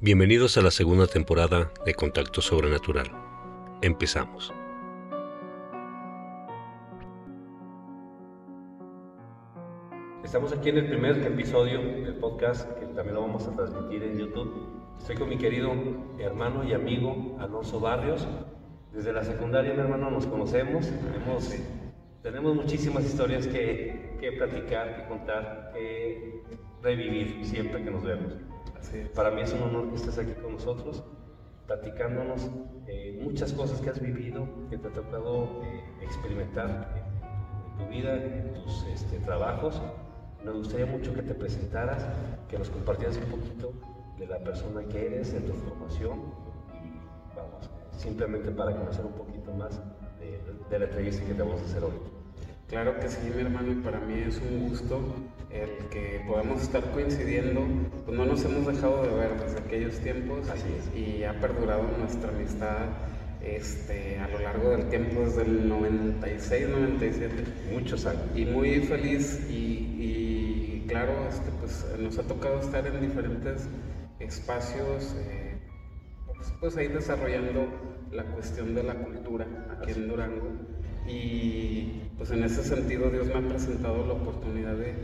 Bienvenidos a la segunda temporada de Contacto Sobrenatural. Empezamos. Estamos aquí en el primer episodio del podcast, que también lo vamos a transmitir en YouTube. Estoy con mi querido hermano y amigo Alonso Barrios. Desde la secundaria, mi hermano, nos conocemos. Tenemos, tenemos muchísimas historias que, que platicar, que contar, que revivir siempre que nos vemos. Para mí es un honor que estés aquí con nosotros, platicándonos eh, muchas cosas que has vivido, que te ha tocado eh, experimentar en, tu vida, en tus este, trabajos. Me gustaría mucho que te presentaras, que nos compartieras un poquito de la persona que eres, de tu formación y vamos, simplemente para conocer un poquito más de, de la entrevista que te vamos a hacer hoy. Claro que sí, mi hermano, y para mí es un gusto el que podamos estar coincidiendo, pues no nos hemos dejado de ver desde aquellos tiempos y ha perdurado nuestra amistad este, a lo largo del tiempo, desde el 96, 97. Muchos años. Y muy feliz y, claro, este, pues nos ha tocado estar en diferentes espacios, eh, pues, pues ahí desarrollando la cuestión de la cultura aquí en Durango y pues en ese sentido Dios me ha presentado la oportunidad de,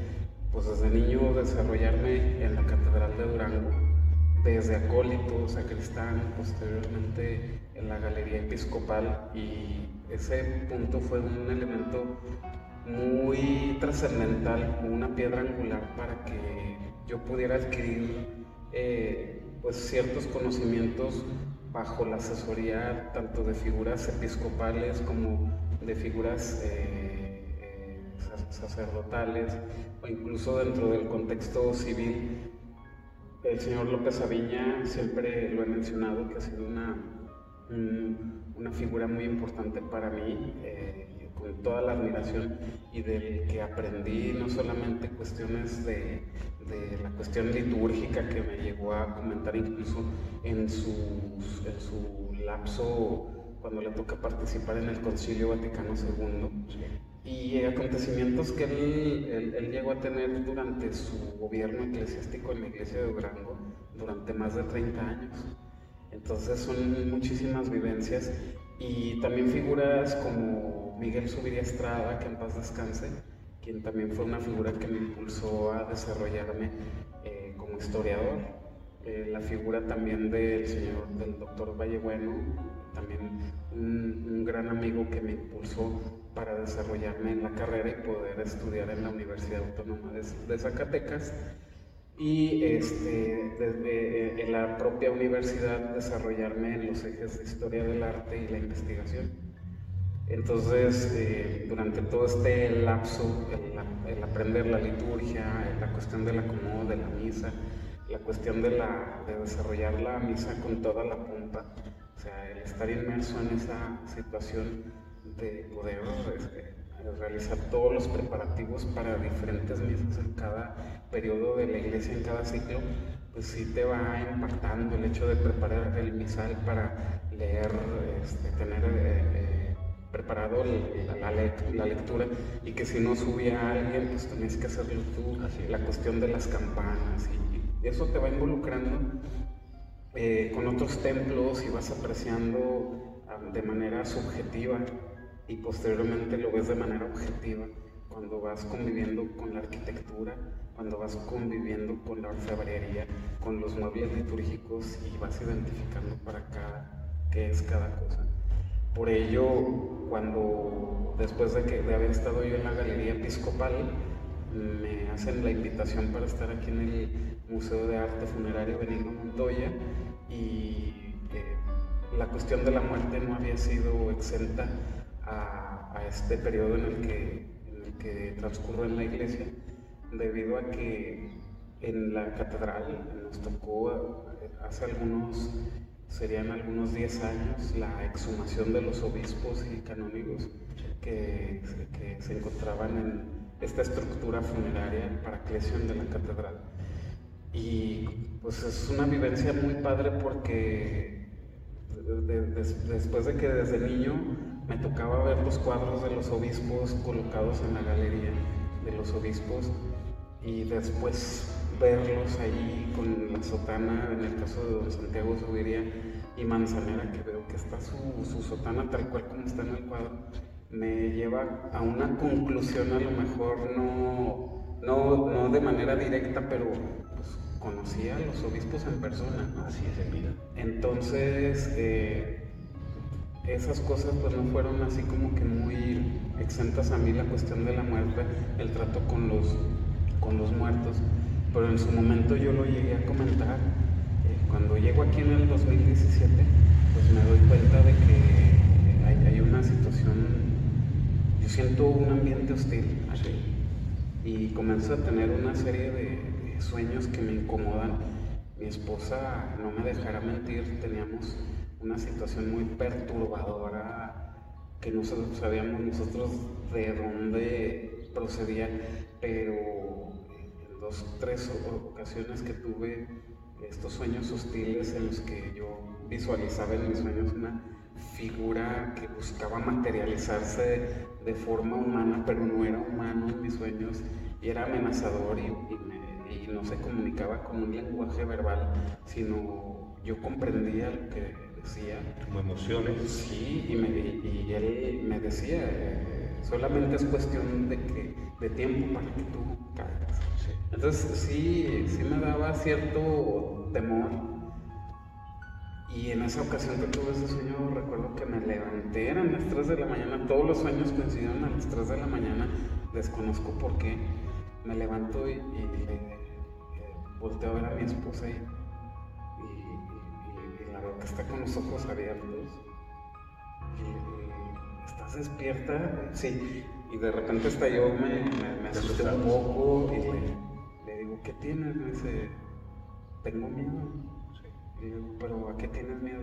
pues desde niño, desarrollarme en la Catedral de Durango, desde acólito, sacristán, posteriormente en la Galería Episcopal y ese punto fue un elemento muy trascendental, una piedra angular para que yo pudiera adquirir eh, pues ciertos conocimientos bajo la asesoría tanto de figuras episcopales como de figuras eh, sacerdotales o incluso dentro del contexto civil. El señor López Aviña siempre lo he mencionado que ha sido una, una figura muy importante para mí, eh, con toda la admiración y del que aprendí no solamente cuestiones de, de, la cuestión litúrgica que me llegó a comentar incluso en su, en su lapso cuando le toca participar en el Concilio Vaticano II y acontecimientos que él, él, llegó a tener durante su gobierno eclesiástico en la iglesia de Durango durante más de 30 años. Entonces son muchísimas vivencias y también figuras como Miguel Subiría Estrada, que en paz descanse, quien también fue una figura que me impulsó a desarrollarme eh, como historiador. Eh, la figura también del señor, del doctor Vallebueno, también un, gran amigo que me impulsó para desarrollarme en la carrera y poder estudiar en la Universidad Autónoma de, Zacatecas y este, eh, en la propia universidad desarrollarme en los ejes de historia del arte y la investigación. Entonces, eh, durante todo este lapso, el, aprender la liturgia, la cuestión del acomodo de la misa, la cuestión de, la, de desarrollar la misa con toda la pompa, sea, el estar inmerso en esa situación de poder este, realizar todos los preparativos para diferentes misas en cada periodo de la iglesia, en cada ciclo, pues sí te va impactando el hecho de preparar el misal para leer, este, tener eh, eh, preparado la, la, lectura. Y que si no subía alguien, pues tenías que hacerlo tú, la cuestión de las campanas y eso te va involucrando eh, con otros templos y vas apreciando ah, de manera subjetiva y posteriormente lo ves de manera objetiva cuando vas conviviendo con la arquitectura, cuando vas conviviendo con la orfebrería, con los muebles litúrgicos y vas identificando para cada qué es cada cosa. Por ello, cuando después de, que, de haber estado yo en la Galería Episcopal, me hacen la invitación para estar aquí en el Museo de Arte Funerario Benigno Montoya y eh, la cuestión de la muerte no había sido exenta a, este periodo en el, que, en el transcurre en la iglesia, debido a que en la catedral nos tocó eh, hace algunos, serían algunos 10 años, la exhumación de los obispos y canónigos que, se encontraban en esta estructura funeraria para Clesión de la catedral. Y pues es una vivencia muy padre porque después de que desde niño me tocaba ver los cuadros de los obispos colocados en la galería de los obispos y después verlos ahí con la sotana, en el caso de don Santiago Subiría y Manzanera, que veo que está su, su sotana tal cual como está en el cuadro, me lleva a una conclusión a lo mejor no, no, no de manera directa, pero conocí a los obispos en persona. Así es en vida. Entonces, eh, esas cosas pues no fueron así como que muy exentas a mí la cuestión de la muerte, el trato con los, con los muertos, pero en su momento yo lo llegué a comentar. Eh, cuando llego aquí en el 2017, pues me doy cuenta de que hay, hay una situación, yo siento un ambiente hostil aquí y comienzo a tener una serie de, sueños que me incomodan. Mi esposa, no me dejará mentir, teníamos una situación muy perturbadora que no sabíamos nosotros de dónde procedía, pero en dos, tres ocasiones que tuve estos sueños hostiles en los que yo visualizaba en mis sueños una figura que buscaba materializarse de forma humana, pero no era humano en mis sueños y era amenazador y, y no se comunicaba con un lenguaje verbal, sino yo comprendía lo que decía. Como emociones. Sí, y, me, y él me decía, eh, solamente es cuestión de, que, de tiempo para que tú caigas. Entonces sí, sí me daba cierto temor. Y en esa ocasión que tuve ese sueño, recuerdo que me levanté, eran las 3 de la mañana, todos los sueños coincidieron a las 3 de la mañana, desconozco por qué. Me levanto y, y eh, volteo a ver a mi esposa y que está con los ojos abiertos. Y, ¿Estás despierta? Sí. Y de repente hasta yo me, me, asusté un poco y le, digo, ¿qué tienes? Me dice, tengo miedo. Y digo, ¿pero a qué tienes miedo?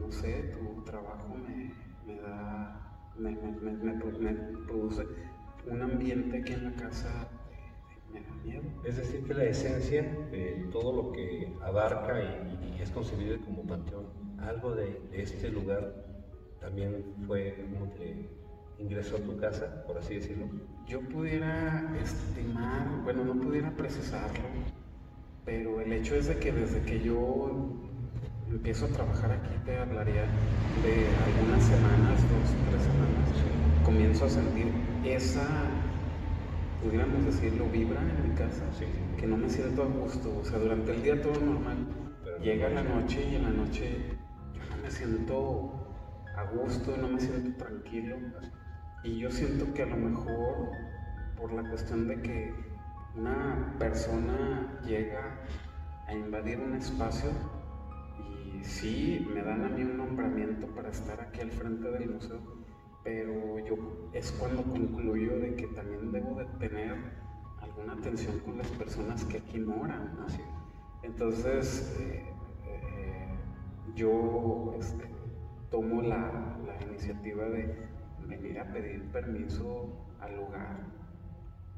No sé, tu trabajo me, me da, me, me, produce un ambiente aquí en la casa es decir, que la esencia de todo lo que abarca y, es concebido como panteón, algo de, este lugar también fue como que ingresó a tu casa, por así decirlo. Yo pudiera estimar, bueno, no pudiera precisarlo, pero el hecho es de que desde que yo empiezo a trabajar aquí, te hablaría de algunas semanas, dos, tres semanas, comienzo a sentir esa pudiéramos decirlo, vibra en mi casa, que no me siento a gusto. O sea, durante el día todo normal. Llega la noche y en la noche yo no me siento a gusto, no me siento tranquilo. Y yo siento que a lo mejor por la cuestión de que una persona llega a invadir un espacio y sí me dan a mí un nombramiento para estar aquí al frente del museo, pero yo es cuando concluyo de que también debo de tener alguna atención con las personas que aquí moran. Entonces, eh, eh, yo este, tomo la, iniciativa de venir a pedir permiso al lugar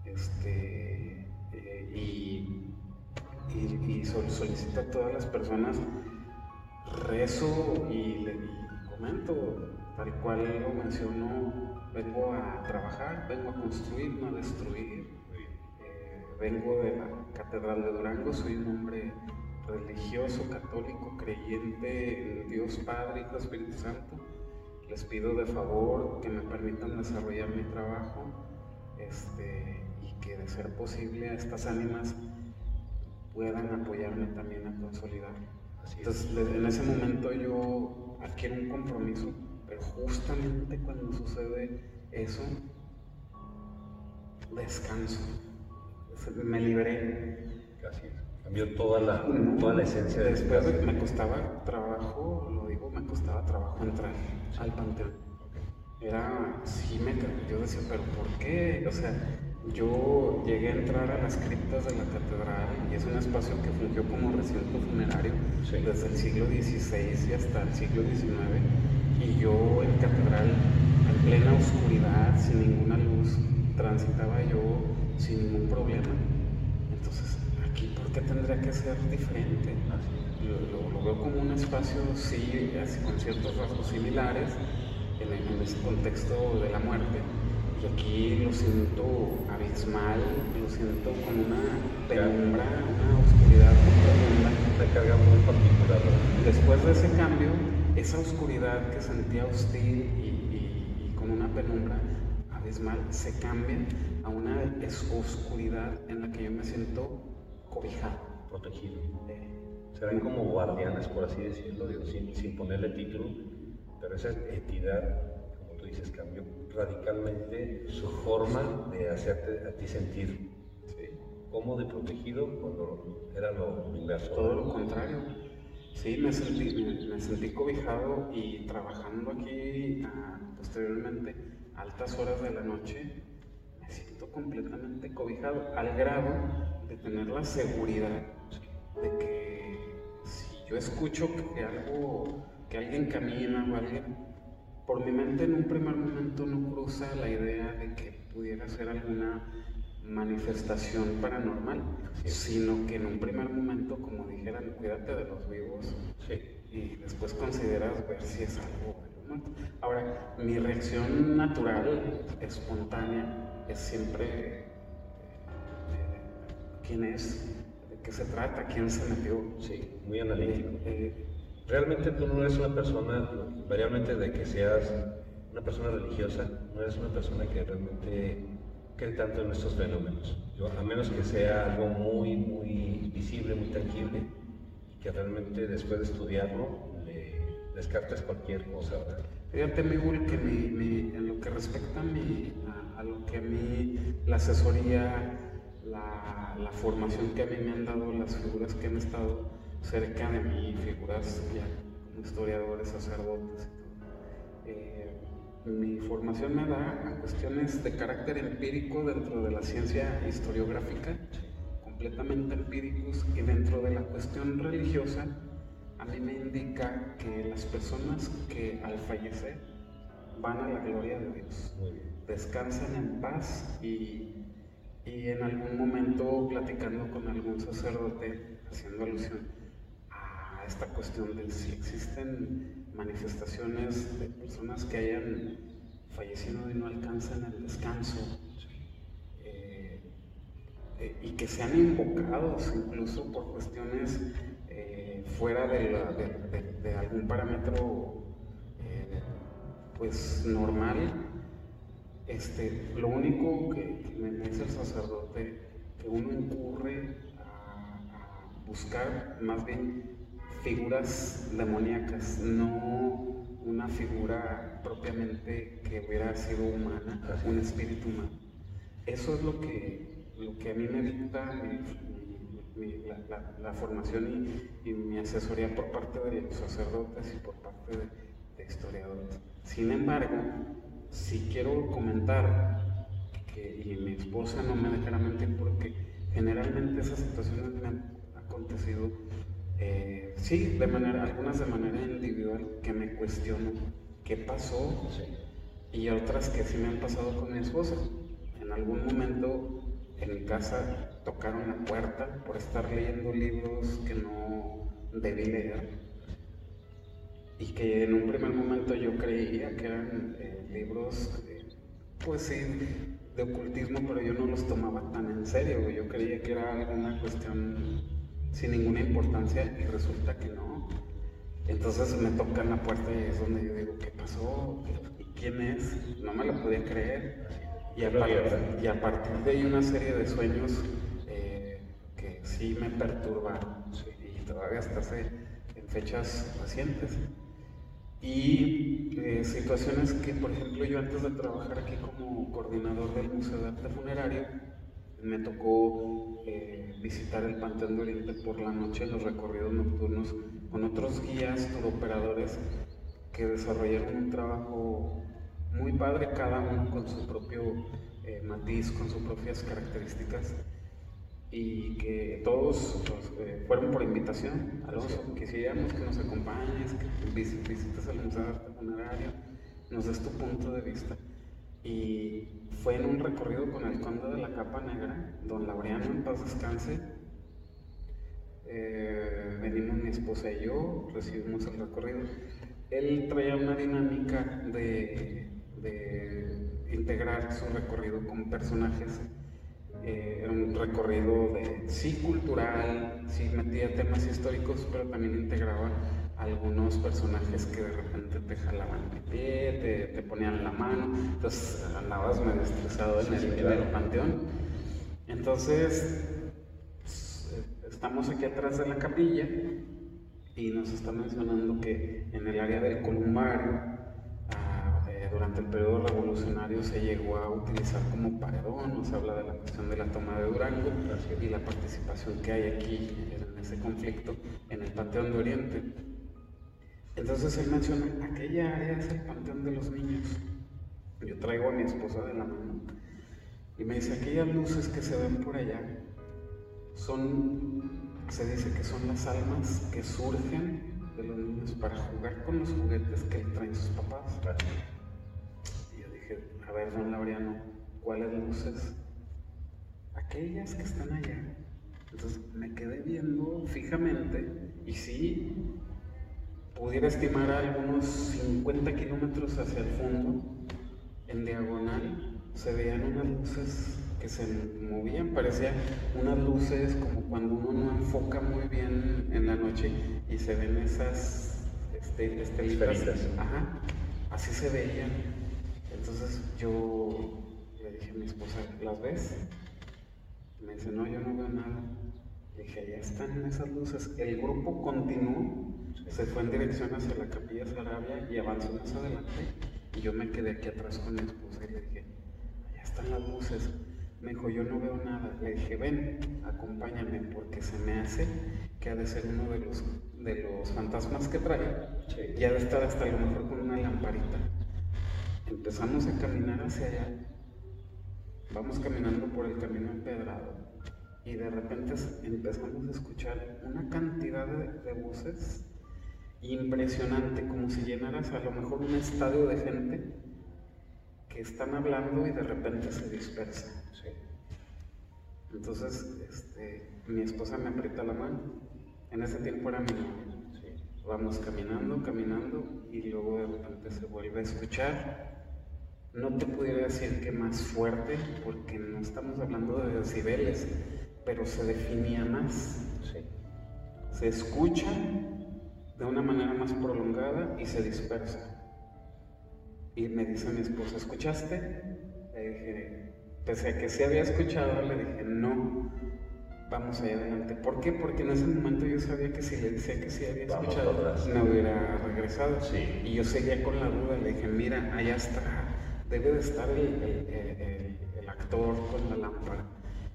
este, eh, y, y, solicito a todas las personas, rezo y le comento tal cual lo mencionó, vengo a trabajar, vengo a construir, no a destruir. Eh, vengo de la Catedral de Durango, soy un hombre religioso, católico, creyente en Dios Padre, Hijo, Espíritu Santo. Les pido de favor que me permitan desarrollar mi trabajo este, y que de ser posible a estas ánimas puedan apoyarme también a consolidar. Entonces, en ese momento yo adquiero un compromiso justamente cuando sucede eso, descanso. Me liberé. Gracias. Cambió toda la, toda la esencia de Después de que me costaba trabajo, lo digo, me costaba trabajo entrar al panteón. Era, sí, me, yo decía, pero ¿por qué? O sea, yo llegué a entrar a las criptas de la catedral y es un espacio que fungió como recinto funerario desde el siglo XVI y hasta el siglo XIX y yo en catedral, en plena oscuridad, sin ninguna luz, transitaba yo sin ningún problema. Entonces, aquí, ¿por qué tendría que ser diferente? Lo, veo como un espacio, sí, así, con ciertos rasgos similares en, ese contexto de la muerte. y aquí lo siento abismal, lo siento con una penumbra, una oscuridad muy profunda. Una carga muy particular. Después de ese cambio, esa oscuridad que sentía hostil y, con una penumbra abismal se cambia a una oscuridad en la que yo me siento cobijado. Protegido. Serán como guardianes, por así decirlo, sin, sin ponerle título, pero esa entidad dices, cambió radicalmente su forma de hacerte a ti sentir ¿sí? cómodo y protegido cuando era lo inverso. Todo lo contrario. Sí, me sentí, me, sentí cobijado y trabajando aquí ah, posteriormente, altas horas de la noche, me siento completamente cobijado, al grado de tener la seguridad de que si yo escucho que algo, que alguien camina o alguien por mi mente en un primer momento no cruza la idea de que pudiera ser alguna manifestación paranormal, sino que en un primer momento, como dijeran, cuídate de los vivos y después consideras ver si es algo. Ahora, mi reacción natural, espontánea, es siempre eh, quién es, de qué se trata, quién se metió. Sí, muy analítico. Eh, eh, realmente tú no eres una persona, variablemente de que seas una persona religiosa, no eres una persona que realmente cree tanto en estos fenómenos. Yo, a menos que sea algo muy, muy visible, muy tangible, y que realmente después de estudiarlo le descartes cualquier cosa. Fíjate, mi que en lo que respecta a, lo que a mí, la asesoría, la, formación que a mí me han dado, las figuras que han estado cerca de mí, figuras ya historiadores, sacerdotes eh, mi formación me da a cuestiones de carácter empírico dentro de la ciencia historiográfica, completamente empíricos, y dentro de la cuestión religiosa, a mí me indica que las personas que al fallecer van a la gloria de Dios, descansan en paz y, y en algún momento platicando con algún sacerdote, haciendo alusión esta cuestión de si existen manifestaciones de personas que hayan fallecido y no alcanzan el descanso eh, eh, y que sean invocados incluso por cuestiones eh, fuera de, algún parámetro pues normal. Este, lo único que, me dice el sacerdote que uno incurre a buscar más bien figuras demoníacas, no una figura propiamente que hubiera sido humana, un espíritu humano. Eso es lo que, lo que a mí me dicta la, formación y, mi asesoría por parte de los sacerdotes y por parte de, historiadores. Sin embargo, si quiero comentar, que, y mi esposa no me dejará mentir porque generalmente esas situaciones me han acontecido eh, sí, de manera, algunas de manera individual que me cuestiono qué pasó y otras que sí me han pasado con mi esposa. En algún momento en mi casa tocaron la puerta por estar leyendo libros que no debí leer y que en un primer momento yo creía que eran eh, libros, eh, pues sí, de ocultismo, pero yo no los tomaba tan en serio. Yo creía que era alguna cuestión sin ninguna importancia y resulta que no. Entonces me tocan la puerta y es donde yo digo, ¿qué pasó? ¿Y quién es? No me lo podía creer. Y a, partir, y a partir de ahí una serie de sueños eh, que sí me perturbaron y todavía hasta hace en fechas recientes. Y eh, situaciones que, por ejemplo, yo antes de trabajar aquí como coordinador del Museo de Arte Funerario, me tocó eh, visitar el Panteón de Oriente por la noche en los recorridos nocturnos con otros guías, operadores que desarrollaron un trabajo muy padre, cada uno con su propio eh, matiz, con sus propias características y que todos pues, eh, fueron por invitación. Alonso, quisiéramos que nos acompañes, que visites el Museo de Arte Funerario, nos des tu punto de vista. Y fue en un recorrido con el conde de la capa negra, don Laureano, en paz descanse. Eh, venimos mi esposa y yo, recibimos el recorrido. Él traía una dinámica de, integrar su recorrido con personajes. Eh, un recorrido de sí cultural, sí metía temas históricos, pero también integraba algunos personajes que de repente te jalaban el pie, te, ponían la mano, entonces andabas medio estresado en el, en el panteón. Entonces, pues, estamos aquí atrás de la capilla y nos está mencionando que en el área del columbario durante el periodo revolucionario se llegó a utilizar como paredón, nos habla de la cuestión de la toma de Durango y la participación que hay aquí en ese conflicto en el Panteón de Oriente. Entonces él menciona, aquella área es el Panteón de los Niños. Yo traigo a mi esposa de la mano y me dice, aquellas luces que se ven por allá son, se dice que son las almas que surgen de los niños para jugar con los juguetes que traen sus papás a ver, don Laureano, ¿cuáles luces? Aquellas que están allá. Entonces me quedé viendo fijamente y sí, pudiera estimar algunos 50 kilómetros hacia el fondo, en diagonal, se veían unas luces que se movían, parecían unas luces como cuando uno no enfoca muy bien en la noche y se ven esas este, estelitas. Ajá, así se veían. Entonces yo le dije a mi esposa, ¿las ves? Me dice, no, yo no veo nada. Le dije, allá están esas luces. El grupo continuó, se fue en dirección hacia la capilla Sarabia y avanzó más adelante. Y yo me quedé aquí atrás con mi esposa y le dije, allá están las luces. Me dijo, yo no veo nada. Le dije, ven, acompáñame, porque se me hace que ha de ser uno de los, de los fantasmas que trae. Y ha de estar hasta a lo mejor con una lamparita. Empezamos a caminar hacia allá. Vamos caminando por el camino empedrado y de repente empezamos a escuchar una cantidad de, voces impresionante, como si llenaras a lo mejor un estadio de gente que están hablando y de repente se dispersa. Entonces, este, mi esposa me aprieta la mano. En ese tiempo era mi novia. Vamos caminando, caminando y luego de repente se vuelve a escuchar no te pudiera decir que más fuerte, porque no estamos hablando de decibeles, pero se definía más. Se escucha de una manera más prolongada y se dispersa. Y me dice mi esposa, ¿escuchaste? Le dije, pese a que sí había escuchado, le dije, no, vamos allá adelante. ¿Por qué? Porque en ese momento yo sabía que si le decía que sí había escuchado, me hubiera regresado. Y yo seguía con la duda, le dije, mira, allá está debe de estar el, actor con la lámpara.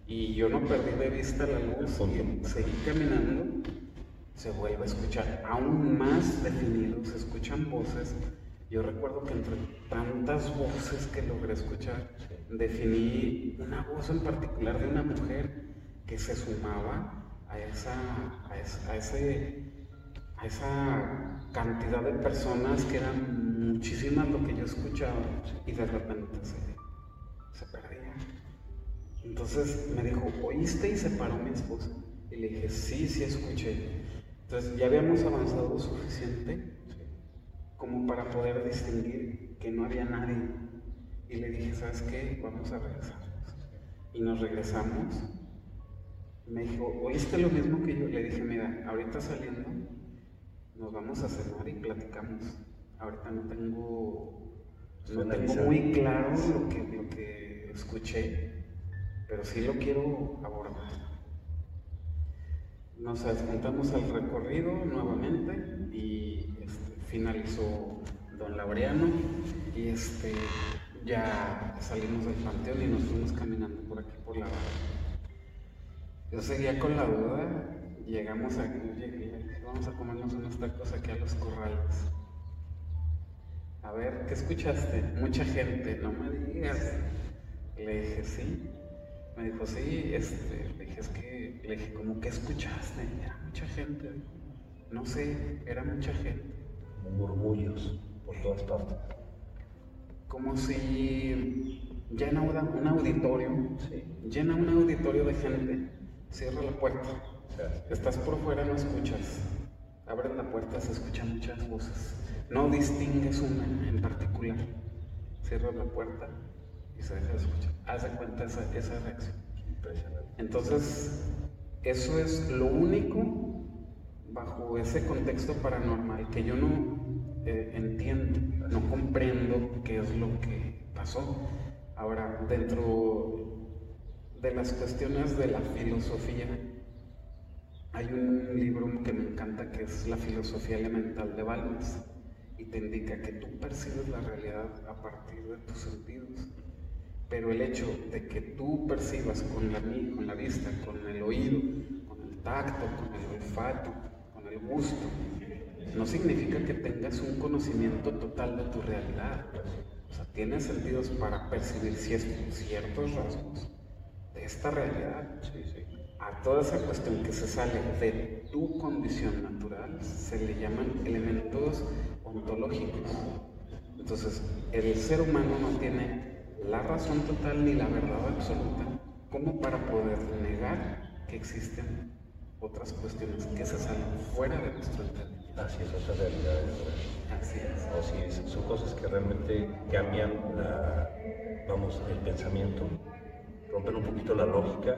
Y yo no perdí de vista la luz, seguí caminando, se vuelve a escuchar aún más definido, se escuchan voces. Yo recuerdo que entre tantas voces que logré escuchar, definí una voz en particular de una mujer que se sumaba a esa, a, ese, a esa cantidad de personas que eran muchísimas lo que yo escuchaba y de repente se, se perdía. Entonces me dijo, ¿oíste? Y se paró mi esposa. Y le dije, sí, sí escuché. Entonces ya habíamos avanzado suficiente como para poder distinguir que no había nadie. Y le dije, ¿sabes qué? Vamos a regresar. Y nos regresamos. Me dijo, ¿oíste lo mismo que yo? Le dije, mira, ahorita saliendo, nos vamos a cenar y platicamos ahorita no tengo, no tengo muy claro lo que, lo que escuché, pero sí lo quiero abordar. Nos adjuntamos al recorrido nuevamente y este, finalizó Don Laureano y este, ya salimos del panteón y nos fuimos caminando por aquí por la barra. Yo seguía con la duda, llegamos a, vamos a comernos unos tacos aquí a los corrales. A ver, ¿qué escuchaste? Mucha gente, no me digas. Le dije, sí. Me dijo, sí, este, le dije, es que, le dije, como que escuchaste? Era mucha gente. No sé, era mucha gente. Murmullos por todas partes. Como si llena un auditorio, llena un auditorio de gente, cierra la puerta. Estás por fuera, no escuchas. Abre la puerta, se escuchan muchas voces no distingues una en particular. Cierras la puerta y se deja de escuchar. Haz de cuenta esa, esa reacción. Entonces, eso es lo único bajo ese contexto paranormal que yo no eh, entiendo, no comprendo qué es lo que pasó. Ahora, dentro de las cuestiones de la filosofía, hay un libro que me encanta que es La filosofía elemental de Balmes y te indica que tú percibes la realidad a partir de tus sentidos. Pero el hecho de que tú percibas con la, con la vista, con el oído, con el tacto, con el olfato, con el gusto, no significa que tengas un conocimiento total de tu realidad. O sea, tienes sentidos para percibir ciertos rasgos de esta realidad. A toda esa cuestión que se sale de tu condición natural se le llaman elementos ontológicos. Entonces, el ser humano no tiene la razón total ni la verdad absoluta como para poder negar que existen otras cuestiones que se salen fuera de nuestro entendimiento. Así es, otras realidades. Así es. Así es, son cosas que realmente cambian la, vamos, el pensamiento, rompen un poquito la lógica,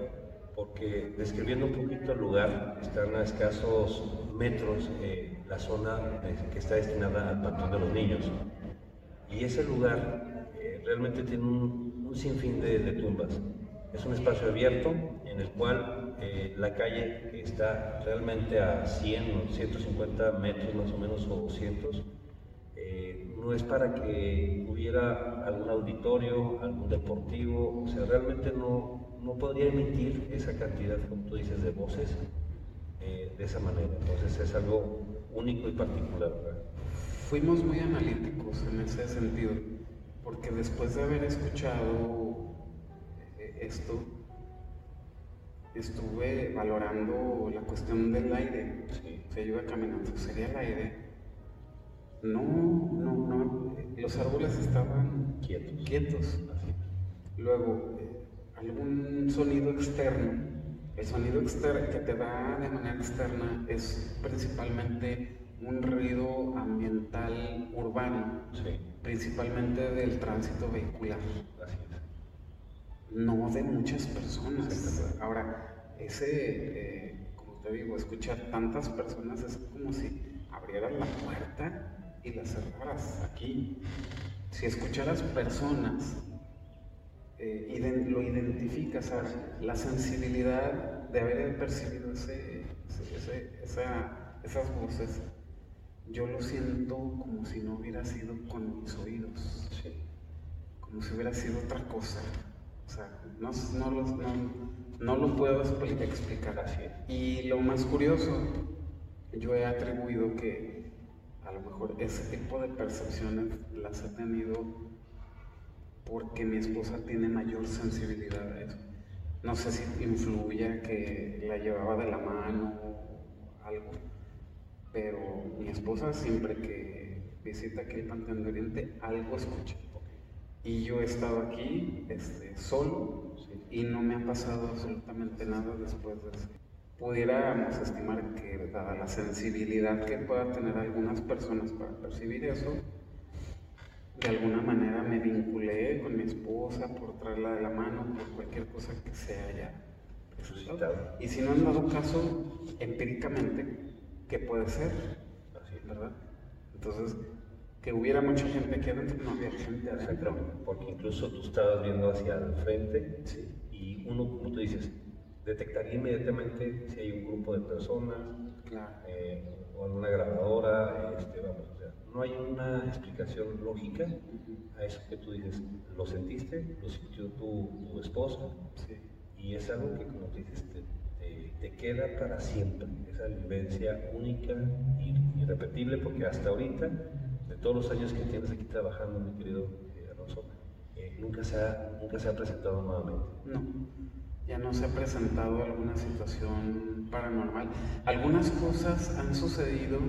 porque describiendo un poquito el lugar, están a escasos metros eh, la zona que está destinada al Pantón de los Niños. Y ese lugar realmente tiene un, un sinfín de, de tumbas. Es un espacio abierto en el cual eh, la calle que está realmente a 100 o 150 metros más o menos o 200, eh, no es para que hubiera algún auditorio, algún deportivo, o sea, realmente no, no podría emitir esa cantidad, como tú dices, de voces eh, de esa manera. Entonces es algo único y particular. Fuimos muy analíticos en ese sentido, porque después de haber escuchado esto, estuve valorando la cuestión del aire. Sí. O sea, yo iba caminando, sería el aire. No, no, no. Los árboles estaban quietos. quietos. Luego, eh, algún sonido externo. El sonido externo que te da de manera externa es principalmente un ruido ambiental urbano, sí. Principalmente del tránsito vehicular. Así es no de muchas personas. Ahora, ese, eh, como te digo, escuchar tantas personas es como si abrieras la puerta y la cerraras aquí. Si escucharas personas, eh, lo identificas, ¿sabes? la sensibilidad de haber percibido ese, esas voces, yo lo siento como si no hubiera sido con mis oídos, como si hubiera sido otra cosa. O sea, no, no, lo puedo explicar así. Y lo más curioso, yo he atribuido que a lo mejor ese tipo de percepciones las he tenido porque mi esposa tiene mayor sensibilidad a eso. No sé si influye que la llevaba de la mano o algo, pero mi esposa siempre que visita aquí el Panteón de Oriente, algo escucha. Y yo he estado aquí este, solo y no me ha pasado absolutamente nada después de eso. Pudiéramos estimar que, dada la sensibilidad que pueda tener algunas personas para percibir eso, de alguna manera me vinculé con mi esposa por traerla de la mano, por cualquier cosa que se haya presentado. Y si no han dado caso, empíricamente, ¿qué puede ser? Así, ¿verdad? Entonces, que hubiera mucha gente aquí adentro, no había gente adentro. porque incluso tú estabas viendo hacia el frente y uno, como tú dices, detectaría inmediatamente si hay un grupo de personas eh, o alguna grabadora, este, vamos, o sea, no hay una explicación lógica a eso que tú dices, lo sentiste, lo sintió tu, tu esposa y es algo que como tú dices, te, te, queda para siempre, esa vivencia única y irrepetible porque hasta ahorita todos los años que tienes aquí trabajando, mi querido eh, Alonso, eh, nunca, se ha, nunca se ha presentado nuevamente. No, ya no se ha presentado alguna situación paranormal. Algunas cosas han sucedido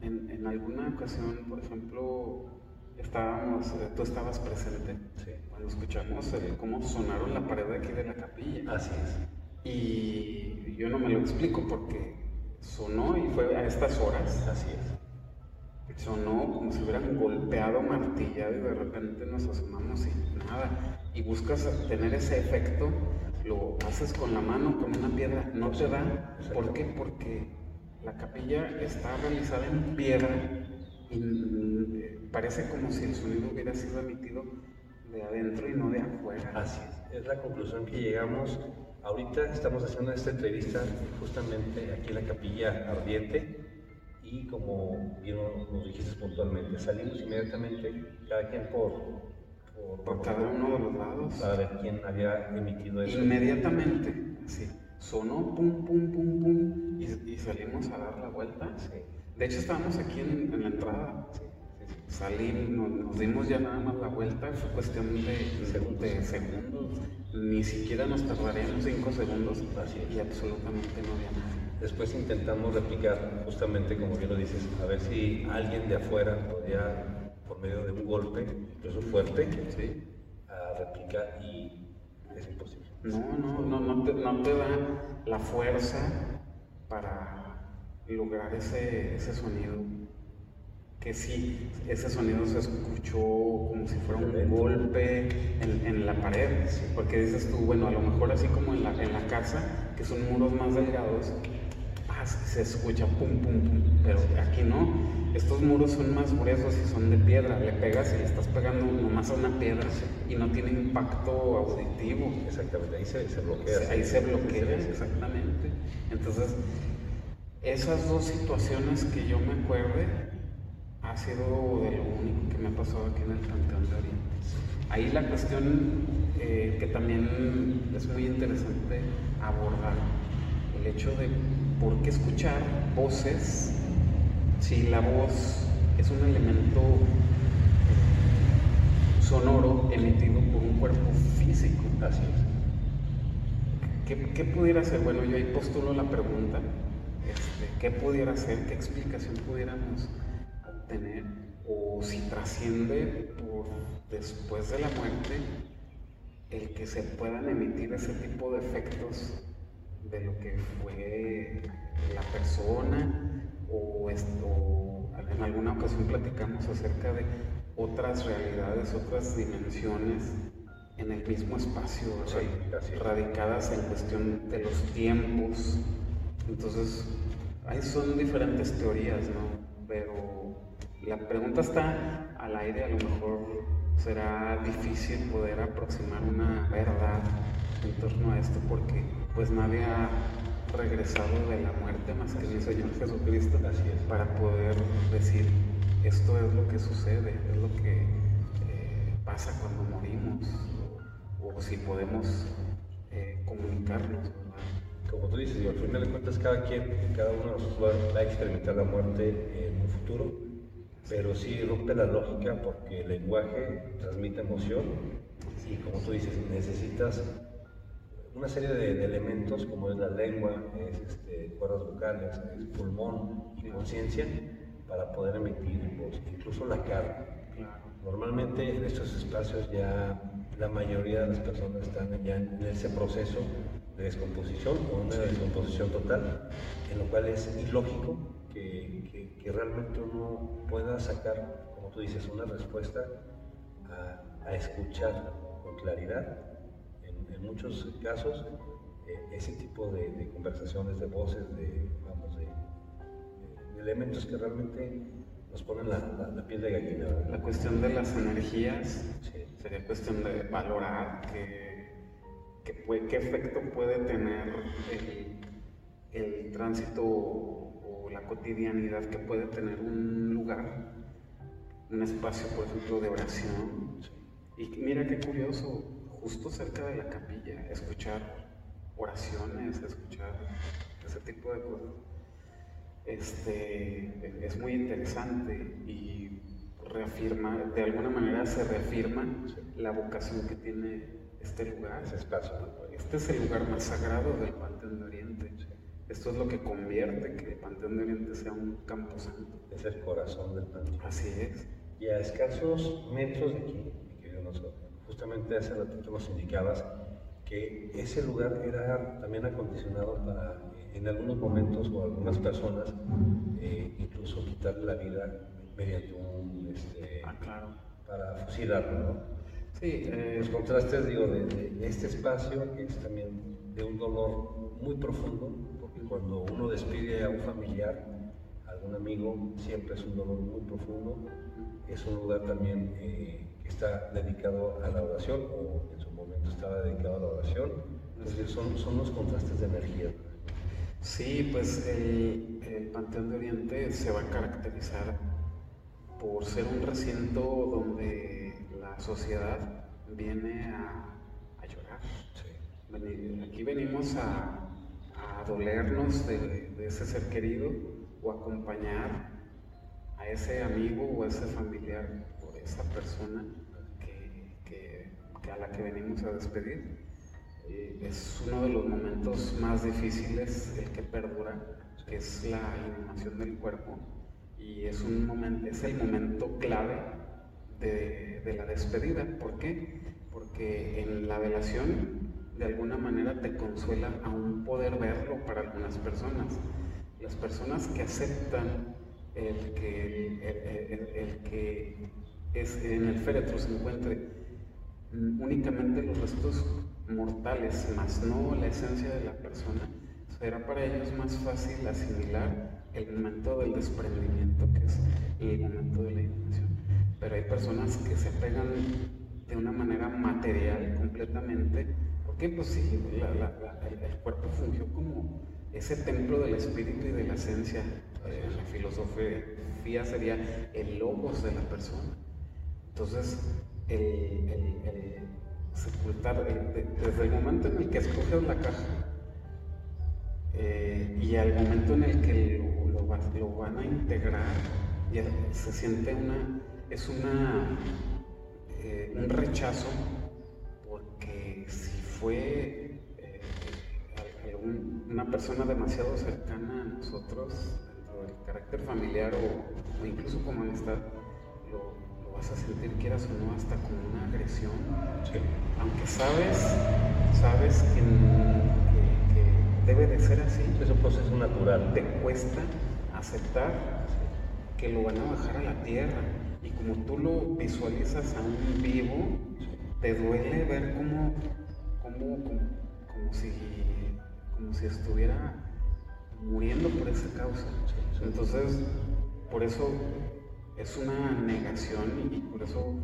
en, en alguna ocasión, por ejemplo, estábamos, eh, tú estabas presente cuando escuchamos cómo sonaron la pared de aquí de la capilla. Así es. Y yo no me lo explico porque sonó y fue a estas horas. Así es sonó como si hubieran golpeado, martillado y de repente nos asomamos y nada. Y buscas tener ese efecto, lo haces con la mano, con una piedra, no te da. ¿Por qué? Porque la capilla está realizada en piedra y mm, parece como si el sonido hubiera sido emitido de adentro y no de afuera. Así es, es la conclusión que llegamos. Ahorita estamos haciendo esta entrevista justamente aquí en la capilla ardiente y como bien nos dijiste puntualmente, salimos inmediatamente, cada quien por, por, cada uno de los lados, para ver quién había emitido eso. Inmediatamente, sí. Sonó pum, pum, pum, pum, y, salimos a dar la vuelta. Sí. De hecho, estábamos aquí en, la entrada. Sí. Salimos, nos, nos, dimos ya nada más la vuelta, fue cuestión de, segundos. de segundos. Ni siquiera nos tardaríamos cinco segundos y absolutamente no había nada. Después intentamos replicar, justamente como bien lo dices, a ver si alguien de afuera podía, por medio de un golpe, incluso fuerte, ¿sí? a replicar y es imposible. No, no, no, no te, no te da la fuerza para lograr ese, ese sonido. Que sí, ese sonido se escuchó como si fuera un golpe en, en la pared. Porque dices tú, bueno, a lo mejor así como en la, en la casa, que son muros más delgados, se escucha pum, pum, pum, pero aquí no. Estos muros son más gruesos y son de piedra. Le pegas y le estás pegando nomás a una piedra y no tiene impacto auditivo. Exactamente, ahí se, bloquea. ahí se bloquea, exactamente. Entonces, esas dos situaciones que yo me acuerde ha sido de lo único que me ha pasado aquí en el Panteón de Oriente. Ahí la cuestión eh, que también es muy interesante abordar, el hecho de ¿por qué escuchar voces si la voz es un elemento sonoro emitido por un cuerpo físico? Así ¿Qué, pudiera ser? Bueno, yo ahí postulo la pregunta. Este, ¿Qué pudiera ser? ¿Qué explicación pudiéramos obtener? O si trasciende por después de la muerte el que se puedan emitir ese tipo de efectos de lo que fue la persona o, esto, en alguna ocasión platicamos acerca de otras realidades, otras dimensiones en el mismo espacio, radicadas en cuestión de los tiempos. Entonces, ahí son diferentes teorías, ¿no? Pero la pregunta está al aire, a lo mejor será difícil poder aproximar una verdad en torno a esto porque pues nadie ha regresado de la muerte más que el Señor Jesucristo para poder decir esto es lo que sucede, es lo que eh, pasa cuando morimos o, si podemos eh, comunicarnos. Como tú dices, y al final de cuentas cada quien, cada uno de nosotros va a experimentar la muerte en un futuro, pero sí rompe la lógica porque el lenguaje transmite emoción y como tú dices, necesitas una serie de, elementos como es la lengua, es este, cuerdas vocales, es pulmón y conciencia para poder emitir voz, incluso la cara. Normalmente en estos espacios ya la mayoría de las personas están ya en ese proceso de descomposición o una descomposición total, en lo cual es ilógico que, que, realmente uno pueda sacar, como tú dices, una respuesta a, a escuchar con claridad en muchos casos eh, ese tipo de, conversaciones, de voces, de, vamos, de, elementos que realmente nos ponen la, piel de gallina. La cuestión de las energías sería cuestión de valorar qué, qué efecto puede tener el, el tránsito la cotidianidad que puede tener un lugar, un espacio, por ejemplo, de oración. Y mira qué curioso, justo cerca de la capilla, escuchar oraciones, escuchar ese tipo de cosas. Este, es muy interesante y reafirma, de alguna manera se reafirma la vocación que tiene este lugar. Ese espacio. Este es el lugar más sagrado del Panteón de Oriente. Esto es lo que convierte que el Panteón de Oriente sea un campo santo. Es el corazón del Panteón. Así es. Y a escasos metros de aquí, mi querido nosotros justamente hace ratito nos indicabas que ese lugar era también acondicionado para, en algunos momentos o algunas personas, eh, incluso quitarle la vida mediante un, este, Ah, claro. para fusilarlo, ¿no? Sí, eh, Los contrastes, digo, de, de este espacio que es también de un dolor muy profundo, cuando uno despide a un familiar, a algún amigo, siempre es un dolor muy profundo. Es un lugar también eh, que está dedicado a la oración, o en su momento estaba dedicado a la oración. Entonces son, son los contrastes de energía. Sí, pues el, el Panteón de Oriente se va a caracterizar por ser un recinto donde la sociedad viene a, a llorar. Sí. Aquí venimos a, a dolernos de, ese ser querido o acompañar a ese amigo o a ese familiar o esa persona que, a la que venimos a despedir. Eh, es uno de los momentos más difíciles, el que perdura, que es la inhumación del cuerpo. Y es, un momento, es el momento clave de la despedida. ¿Por qué? Porque en la velación, de alguna manera, te consuela aún poder verlo para algunas personas. Las personas que aceptan el que, el- que es, en el féretro se encuentre mm, únicamente los restos mortales, más no la esencia de la persona, será para ellos más fácil asimilar el momento del desprendimiento, que es el momento de la inhumación. Pero hay personas que se pegan de una manera material completamente, porque pues sí, el, cuerpo fungió como ese templo del espíritu y de la esencia. Eh, la filosofía sería el logos de la persona. Entonces, el, sepultar, de- desde el momento en el que escoges la caja eh, y al momento en el que lo, van a integrar, se siente una, es una, eh, un rechazo, fue eh, algún- una persona demasiado cercana a nosotros, dentro del carácter familiar o, o incluso como amistad, lo, lo vas a sentir, quieras o no, hasta como una agresión. Sí. Aunque sabes, sabes que, que- que debe de ser así, Es un proceso natural. te cuesta aceptar que lo van a bajar a la tierra. Y como tú lo visualizas a un vivo, te duele ver cómo, como, como si, como si estuviera muriendo por esa causa. Entonces, por eso es una negación y por eso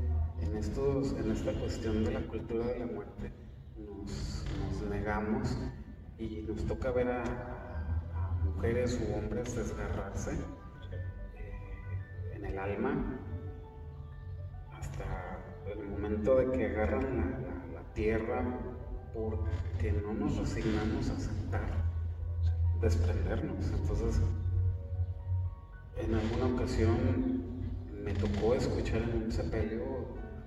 en, estos, en esta cuestión de la cultura de la muerte nos, nos negamos y nos toca ver a, a mujeres u hombres desgarrarse eh, en el alma hasta el momento de que agarran la, la- la tierra porque no nos resignamos a aceptar desprendernos. Entonces, en alguna ocasión me tocó escuchar en un sepelio,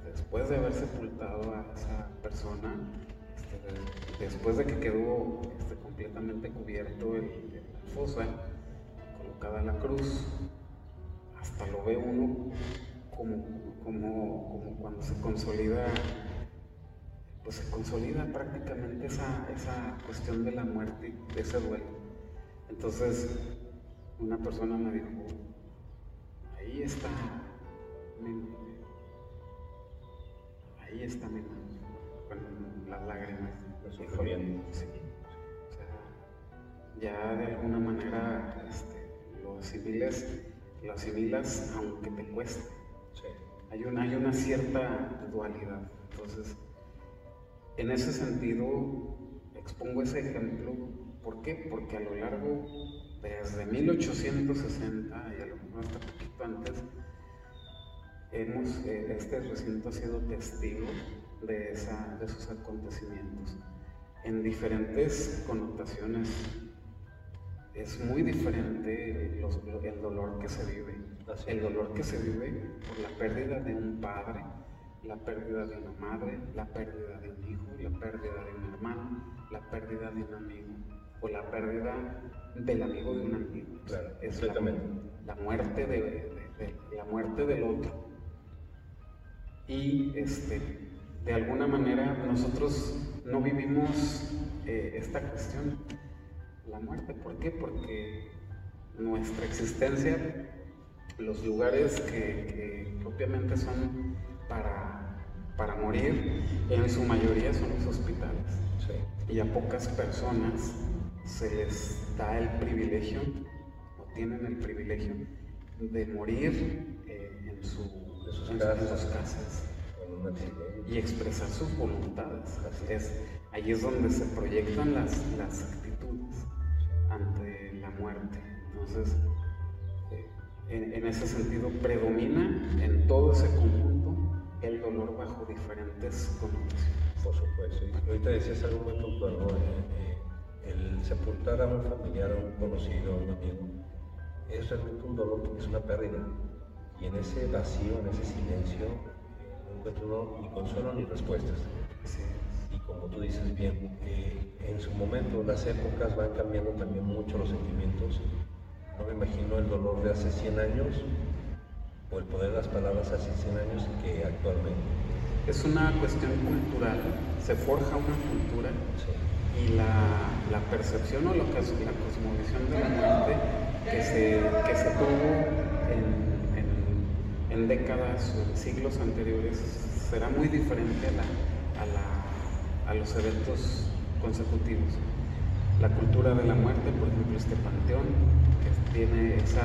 después de haber sepultado a esa persona, este, de- después de que quedó este, completamente cubierto el, la fosa, colocada la cruz, hasta lo ve uno como cuando se consolida, pues se consolida prácticamente esa, esa cuestión de la muerte, de ese duelo. Entonces, una persona me dijo, ahí está mi ahí está mi mano, con las lágrimas. Sufrimiento. sí. O sea, ya de alguna manera este, lo asimilas, lo asimilas aunque te cueste. Sí. Hay una, hay una cierta dualidad. Entonces, en ese sentido, expongo ese ejemplo. ¿Por qué? Porque a lo largo, desde 1860 y a lo mejor hasta poquito antes, hemos, eh, este recinto ha sido testigo de, esa, de esos acontecimientos en diferentes connotaciones. Es muy diferente los- el dolor que se vive. El dolor que se vive por la pérdida de un padre, la pérdida de una madre, la pérdida de un hijo, la pérdida de un hermano, la pérdida de un amigo o la pérdida del amigo de un amigo. Claro, es la, muerte de, de- de- la muerte del otro. Y este, de alguna manera nosotros no vivimos eh, esta cuestión, la muerte. ¿Por qué? Porque nuestra existencia los lugares que, propiamente son para, para, morir, en su mayoría son los hospitales. Y a pocas personas se les da el privilegio, o tienen el privilegio, de morir eh, en, sus casas. y expresar sus voluntades. Es, ahí es donde se proyectan las, las actitudes ante la muerte. Entonces, en, ese sentido predomina en todo ese conjunto el dolor bajo diferentes connotaciones. Por supuesto. Y ahorita decías algo muy puntual, ¿no? Eh, el sepultar a un familiar, a un conocido, a un amigo, es realmente un dolor porque es una pérdida. Y en ese vacío, en ese silencio, no encuentro ni consuelo ni respuestas. Y como tú dices bien, eh, en su momento las épocas van cambiando también mucho los sentimientos no me imagino el dolor de hace 100 años o el poder de las palabras hace 100 años que actualmente. Es una cuestión cultural, se forja una cultura y la, percepción o que es la cosmovisión de la muerte que se, que se tuvo en, décadas o en siglos anteriores será muy diferente a, a los eventos consecutivos. La cultura de la muerte, por ejemplo, este panteón, tiene esa,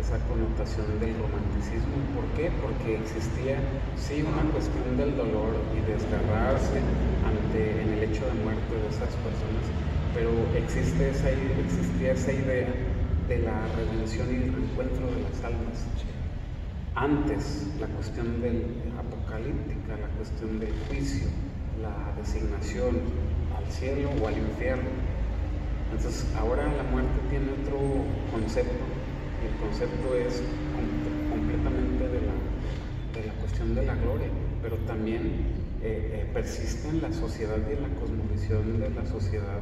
esa connotación del romanticismo. ¿Por qué? Porque existía, sí, una cuestión del dolor y desgarrarse ante, en el hecho de muerte de esas personas, pero existe esa, existía esa idea de la redención y el reencuentro de las almas. Antes, la cuestión del apocalíptica, la cuestión del juicio, la designación al cielo o al infierno, entonces ahora la muerte tiene otro concepto el concepto es completamente de la, de la, cuestión de la gloria, pero también eh, eh, persiste en la sociedad y en la cosmovisión de la sociedad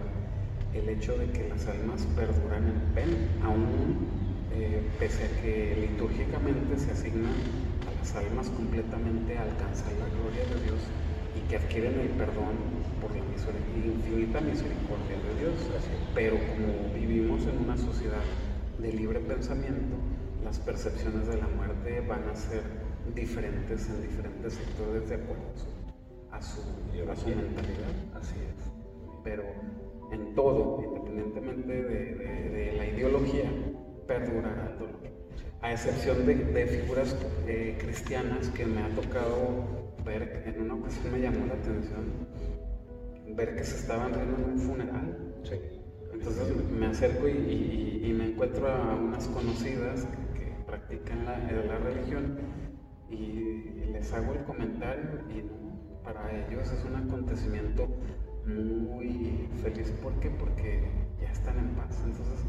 el hecho de que las almas perduran en pena, aún eh, pese a que litúrgicamente se asignan a las almas completamente a alcanzar la gloria de Dios y que adquieren el perdón por la infinita misericordia de Dios. Pero como vivimos en una sociedad de libre pensamiento, las percepciones de la muerte van a ser diferentes en diferentes sectores de acuerdo a su, a su mentalidad. Así es. Pero en todo, independientemente de, la ideología, perdurará el dolor. A excepción de, figuras eh, cristianas que me ha tocado ver, en una ocasión me llamó la atención ver que se estaban riendo en un funeral. Entonces me acerco y, me encuentro a unas conocidas que, practican la, la, religión y les hago el comentario y para ellos es un acontecimiento muy feliz. ¿Por qué? Porque ya están en paz. Entonces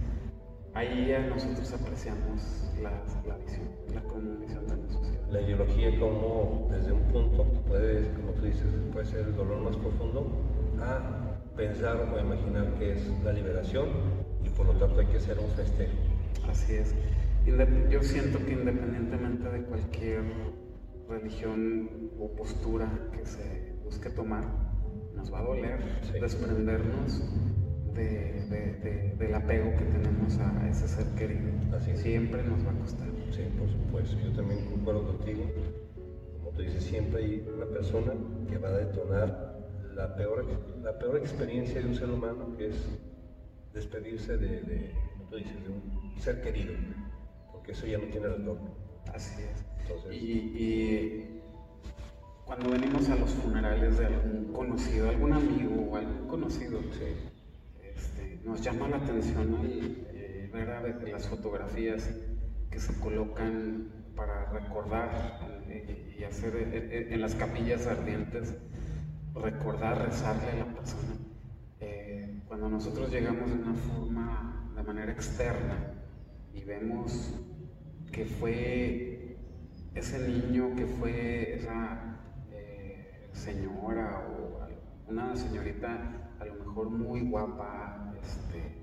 ahí ya nosotros apreciamos la, visión, la convicción de la sociedad. La ideología como desde un punto puede, como tú dices, puede ser el dolor más profundo a pensar o imaginar que es la liberación y por lo tanto hay que hacer un festejo. Así es. Yo siento que independientemente de cualquier religión o postura que se busque tomar, nos va a doler desprendernos de, del apego que tenemos a ese ser querido. Así siempre nos va a costar. Sí, por supuesto. Yo también concuerdo contigo. Como tú dices, siempre hay una persona que va a detonar la peor, la peor experiencia de un ser humano, que es despedirse de, como tú dices, de un ser querido, porque eso ya no tiene retorno. Así es. y, cuando venimos a los funerales de algún conocido, algún amigo o algún conocido, sí nos llama la atención eh, ver a veces las fotografías que se colocan para recordar eh, y hacer eh, en las capillas ardientes, recordar, rezarle a la persona. cuando nosotros llegamos de una forma, de manera externa, y vemos que fue ese niño, que fue esa señora o una señorita a lo mejor muy guapa, este,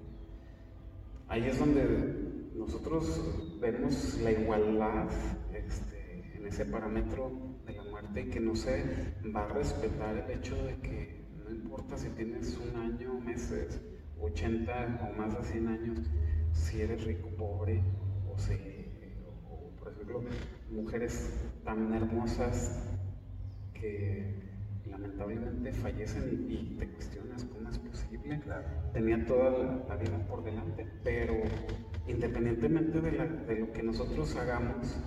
ahí es donde nosotros vemos la igualdad este, en ese parámetro de que no se va a respetar el hecho de que no importa si tienes un año, meses, 80 o más de 100 años, si eres rico, pobre, o, si, ejemplo, mujeres tan hermosas que lamentablemente fallecen y, te cuestionas cómo es posible. Tenía toda la, vida por delante, pero independientemente de, de, lo que nosotros hagamos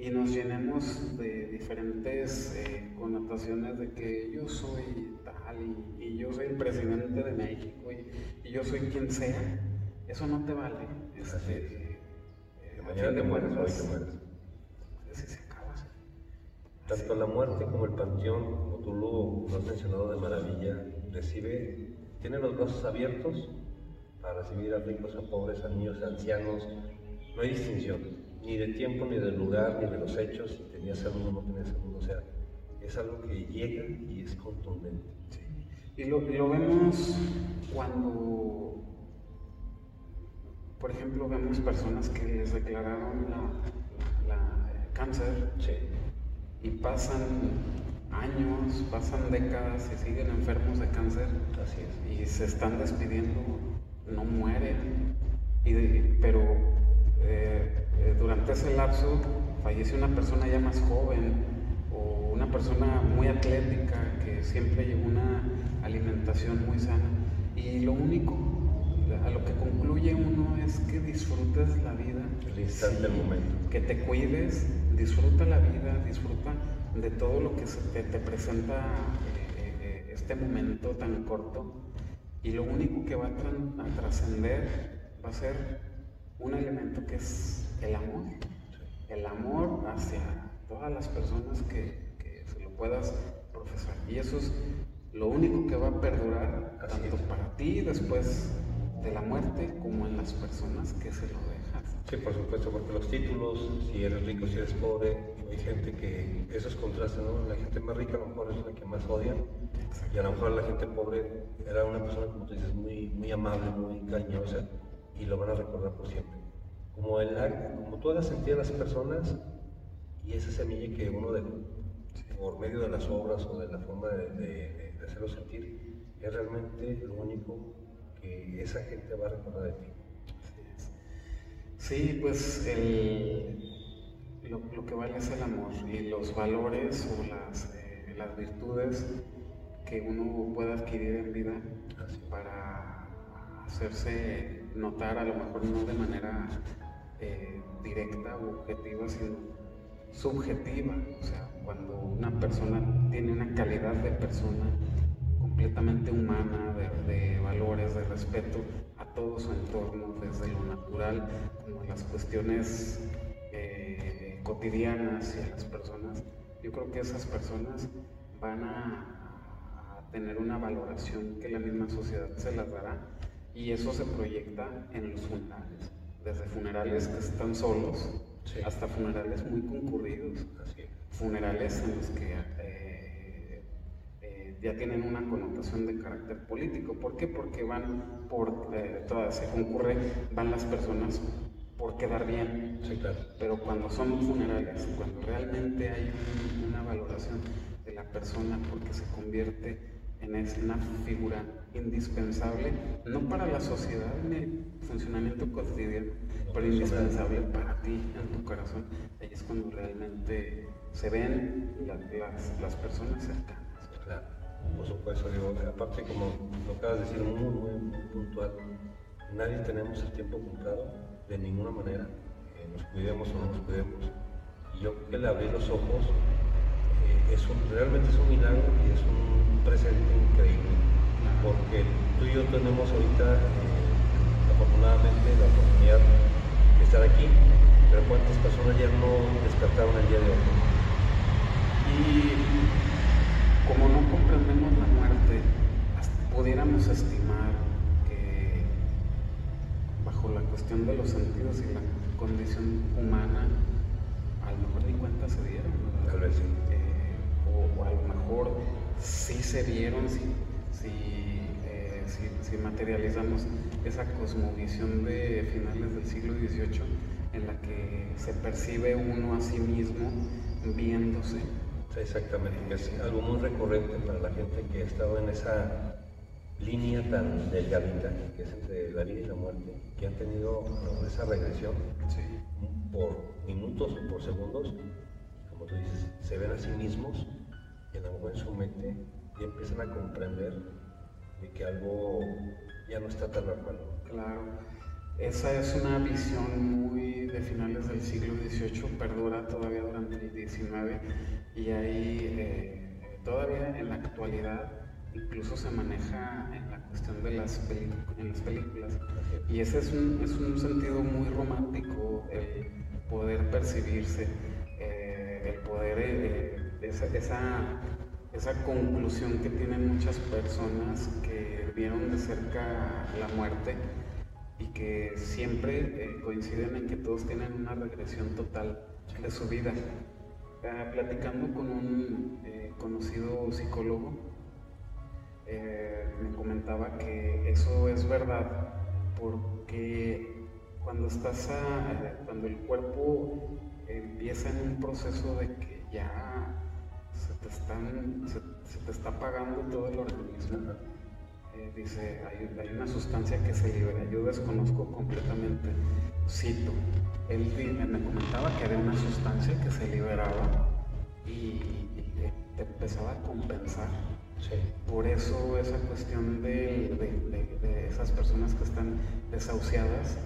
y nos llenemos de diferentes eh, connotaciones de que yo soy tal y, yo soy el presidente de México y, yo soy quien sea, eso no te vale. Este, eh, mañana te mueres, hoy te mueres. Así se acaba. Tanto la muerte como el panteón, como tú lo, has mencionado de maravilla, recibe, tiene los brazos abiertos para recibir a ricos, a pobres, a niños, a ancianos. No hay distinción, ni de tiempo, ni del lugar, ni de los hechos, si tenías salud o no tenías salud. O sea, es algo que llega y es contundente. Y, lo, lo vemos cuando, por ejemplo, vemos personas que les declararon la, la, cáncer y pasan años, pasan décadas y siguen enfermos de cáncer Así es. y se están despidiendo, no mueren, y pero eh, eh, durante ese lapso falleció una persona ya más joven o una persona muy atlética que siempre llevó una alimentación muy sana y lo único a lo que concluye uno es que disfrutes la vida. El instante, el momento. Que te cuides, disfruta la vida, disfruta de todo lo que te, te presenta eh, eh, este momento tan corto. Y lo único que va a trascender va a ser un elemento que es el amor. El amor hacia todas las personas que, que se lo puedas profesar. Y eso es lo único que va a perdurar tanto para ti después de la muerte como en las personas que se lo dejan. Sí, por supuesto, porque los títulos, si eres rico, si eres pobre, hay gente que esos contrastes, ¿no? La gente más rica a lo mejor es la que más odia y a lo mejor la gente pobre era una persona, como tú dices, muy, muy amable, muy cariñosa y lo van a recordar por siempre. Como, el, como tú hagas sentir a las personas y esa semilla que uno dejó por medio de las obras o de la forma de, de, de hacerlo sentir, es realmente lo único que esa gente va a recordar de ti. Sí, pues el, lo, que vale es el amor y los valores o las, eh, las virtudes que uno pueda adquirir en vida para hacerse notar, a lo mejor no de manera eh, directa o objetiva, sino subjetiva. O sea, cuando una persona tiene una calidad de persona completamente humana, de, valores, de respeto a todo su entorno, desde lo natural como las cuestiones eh, cotidianas y a las personas, yo creo que esas personas van a, tener una valoración que la misma sociedad se las dará y eso se proyecta en los funerales, desde funerales que están solos hasta funerales muy concurridos, funerales en los que eh, eh, ya tienen una connotación de carácter político. ¿Por qué? Porque van por, eh, todas se concurre, van las personas por quedar bien. Pero cuando son funerales, cuando realmente hay una valoración de la persona porque se convierte en una figura indispensable, no para la sociedad ni el funcionamiento cotidiano, pero indispensable para ti, en tu corazón. Ahí es cuando realmente se ven las, personas cercanas. Claro, por supuesto, digo, aparte como lo acabas de decir, muy, muy, puntual, nadie tenemos el tiempo comprado de ninguna manera, eh, nos cuidemos o no nos cuidemos. Y yo que el abrir los ojos eh, es realmente es un milagro y es un presente increíble, porque tú y yo tenemos ahorita, eh, afortunadamente, la oportunidad de estar aquí, pero cuántas personas ya no despertaron el día de hoy. Y como no comprendemos la muerte, pudiéramos estimar que bajo la cuestión de los sentidos y la condición humana, a lo mejor ni cuenta se dieron. Tal vez sí. O, a lo mejor sí se dieron, si, eh, si, si, materializamos esa cosmovisión de finales del siglo XVIII en la que se percibe uno a sí mismo viéndose. Exactamente, es algo muy recurrente para la gente que ha estado en esa, línea tan delgadita que es entre la vida y la muerte, que han tenido esa regresión por minutos o por segundos, como tú dices, se ven a sí mismos en su mente y empiezan a comprender de que algo ya no está tan normal. Claro, esa es una visión muy de finales del siglo XVIII, perdura todavía durante el XIX y ahí eh, todavía en la actualidad incluso se maneja en la cuestión de las, en las películas. Y ese es un, es un, sentido muy romántico, el poder percibirse, eh, el poder, eh, esa, esa, esa, conclusión que tienen muchas personas que vieron de cerca la muerte y que siempre eh, coinciden en que todos tienen una regresión total de su vida. Ah, platicando con un conocido psicólogo, eh, me comentaba que eso es verdad porque cuando estás cuando el cuerpo empieza en un proceso de que ya te, están, se, te está apagando todo el organismo, eh, dice, hay, una sustancia que se libera, yo desconozco completamente, cito, él me comentaba que había una sustancia que se liberaba y, y te empezaba a compensar. Por eso esa cuestión de, esas personas que están desahuciadas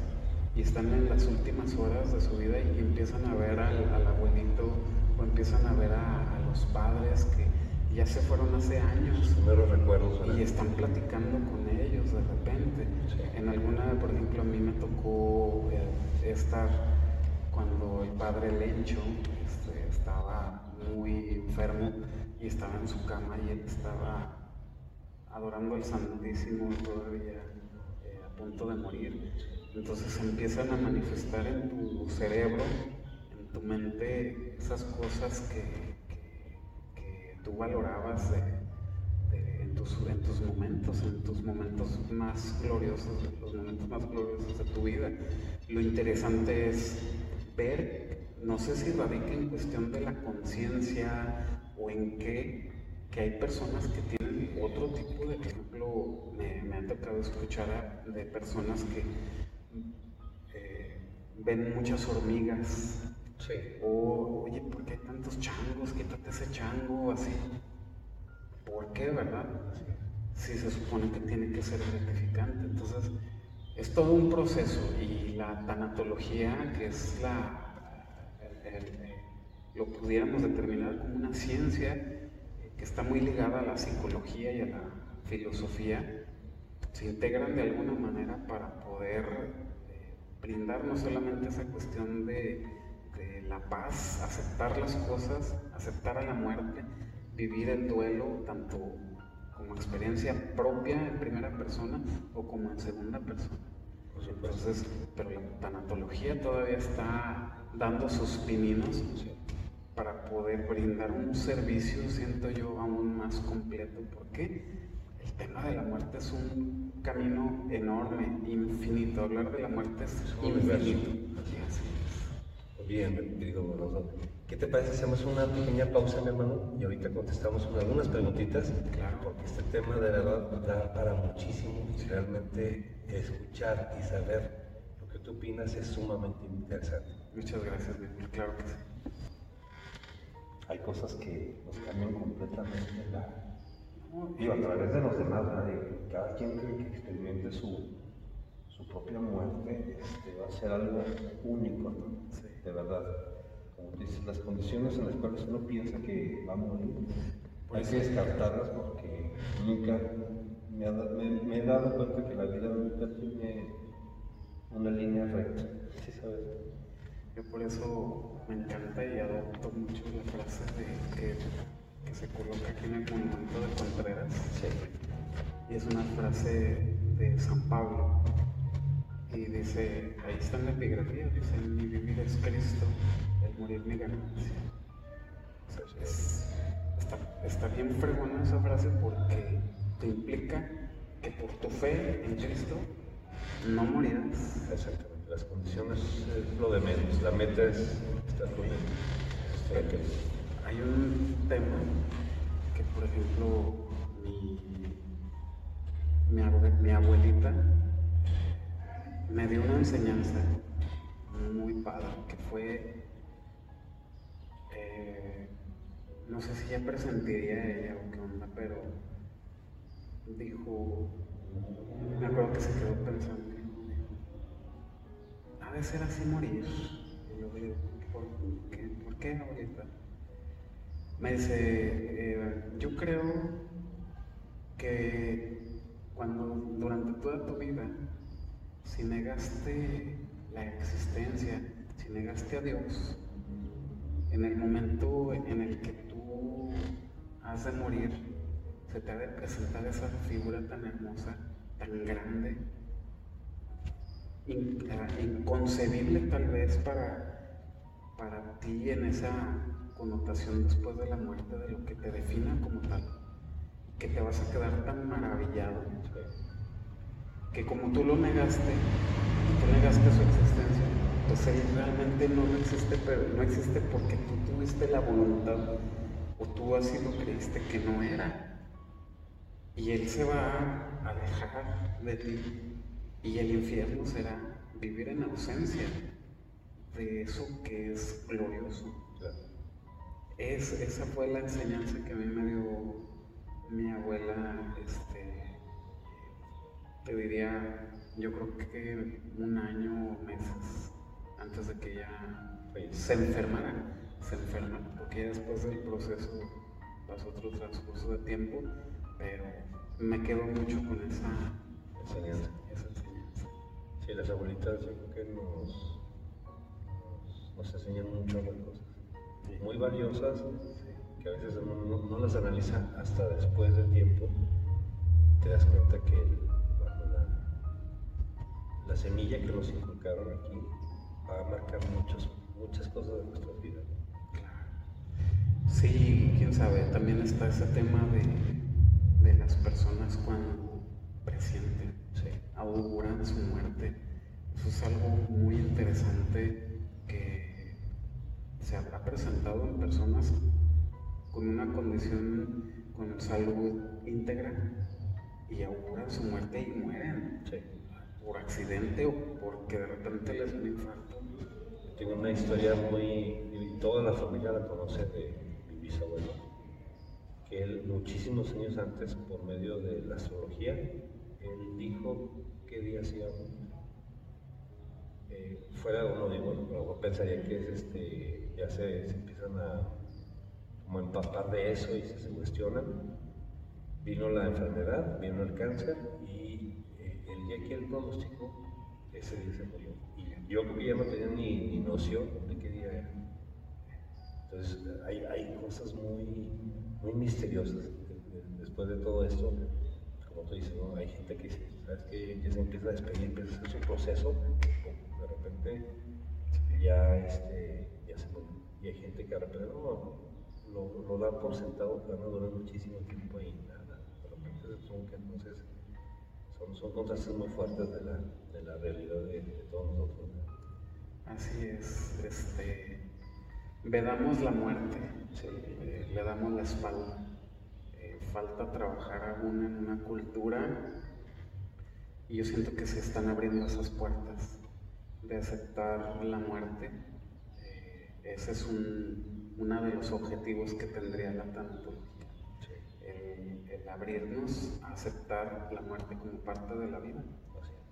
y están en las últimas horas de su vida y empiezan a ver al, abuelito o empiezan a ver a, los padres que ya se fueron hace años. recuerdos. Y están platicando con ellos de repente. En alguna, por ejemplo, a mí me tocó eh, estar cuando el padre Lencho este, estaba muy enfermo y estaba en su cama y él estaba adorando al Santísimo todavía eh, a punto de morir. Entonces empiezan a manifestar en tu cerebro, en tu mente, esas cosas que, tú valorabas en, tus, en, tus, momentos, en tus momentos más gloriosos, los momentos más gloriosos de tu vida. Lo interesante es ver, no sé si radica en cuestión de la conciencia, o en qué que hay personas que tienen otro tipo de, por ejemplo, me, me han tocado escuchar de personas que eh, ven muchas hormigas. O, oye, ¿por qué hay tantos changos? Quítate ese chango, así. ¿Por qué, verdad? Si se supone que tiene que ser gratificante. Entonces, es todo un proceso y la tanatología, que es la, lo pudiéramos determinar como una ciencia que está muy ligada a la psicología y a la filosofía, se integran de alguna manera para poder eh, brindar no solamente esa cuestión de, la paz, aceptar las cosas, aceptar a la muerte, vivir el duelo tanto como experiencia propia en primera persona o como en segunda persona. Entonces, pero la tanatología todavía está dando sus pininos para poder brindar un servicio, siento yo, aún más completo, porque el tema de la muerte es un camino enorme, infinito. Hablar de la muerte es infinito. Bien, querido ¿Qué te parece si hacemos una pequeña pausa, mi hermano? Y ahorita contestamos algunas preguntitas. Claro. Porque este tema de verdad da para muchísimo. Y realmente escuchar y saber lo que tú opinas es sumamente interesante. Muchas gracias, Claro que sí hay cosas que nos cambian completamente la... Digo, a través de los demás, cada quien que experimente su, su propia muerte este, va a ser algo único, ¿no? De verdad. Como dices, las condiciones en las cuales uno piensa que va a morir, hay que descartarlas porque nunca me, he dado cuenta que la vida nunca tiene una línea recta. ¿Sí sabes? Yo por eso me encanta y adopto mucho la frase de que, se coloca aquí en el monumento de Contreras. Y es una frase de San Pablo. Y dice, ahí está en la epigrafía, dice, mi vivir es Cristo, el morir mi ganancia. está, está bien fregona esa frase porque te implica que por tu fe en Cristo no morirás. Exactamente las condiciones es lo de menos, la meta es estar con él. Hay un tema que, por ejemplo, me dio una enseñanza muy padre, que fue, eh, no sé si ya presentiría ella o qué onda, pero dijo, me acuerdo que se quedó pensando, ha de ser así morir. Y yo digo, ¿por qué, ¿Por qué ahorita? Me dice, eh, yo creo que cuando durante toda tu vida, si negaste la existencia, si negaste a Dios, en el momento en el que tú has de morir, se te ha de presentar esa figura tan hermosa, tan grande, inconcebible tal vez para, para ti en esa connotación después de la muerte de lo que te defina como tal, que te vas a quedar tan maravillado que como tú lo negaste, tú negaste su existencia, pues él realmente no existe, pero no existe porque tú tuviste la voluntad o tú así lo creíste que no era. Y él se va a alejar de ti y el infierno será vivir en ausencia de eso que es glorioso. Es, esa fue la enseñanza que a mí me dio mi abuela, este, te diría, yo creo que un año o meses antes de que ella se enfermara, se enferma, porque después del proceso pasó otro transcurso de tiempo, pero me quedo mucho con esa enseñanza. Esa enseñanza. Sí, las abuelitas yo creo que nos, nos, enseñan mucho las cosas muy valiosas que a veces uno no, las analiza hasta después del tiempo. Te das cuenta que la, semilla que nos inculcaron aquí va a marcar muchos, muchas cosas de nuestras vidas. Sí, quién sabe, también está ese tema de, de las personas cuando presienten, sí. auguran su muerte. Eso es algo muy interesante se habrá presentado en personas con una condición con salud íntegra y auguran su muerte y mueren por accidente o porque de repente les un infarto. Tengo una historia muy, toda la familia la conoce de mi bisabuelo, que él muchísimos años antes, por medio de la astrología, él dijo qué días iba eh, fuera uno digo, bueno, pensaría que es este ya se, empiezan a como empapar de eso y se, cuestionan. Vino la enfermedad, vino el cáncer y el día que él pronóstico, ese día se murió. Y yo creo que ya no tenía ni, ni noción de qué día era. Entonces hay, hay cosas muy, muy misteriosas después de todo esto. Como tú dices, hay gente que ¿sabes que Ya se empieza a despedir, empieza a hacer su proceso, de repente ya este, y hay gente que de repente no, lo, lo da por sentado que van a durar muchísimo tiempo y nada. De repente que entonces son, contrastes muy fuertes de la, de la realidad de, todos nosotros. Así es, este, vedamos la muerte, eh, le damos la espalda. Eh, falta trabajar aún en una cultura y yo siento que se están abriendo esas puertas de aceptar la muerte ese es uno de los objetivos que tendría la tanatología. Abrirnos a aceptar la muerte como parte de la vida.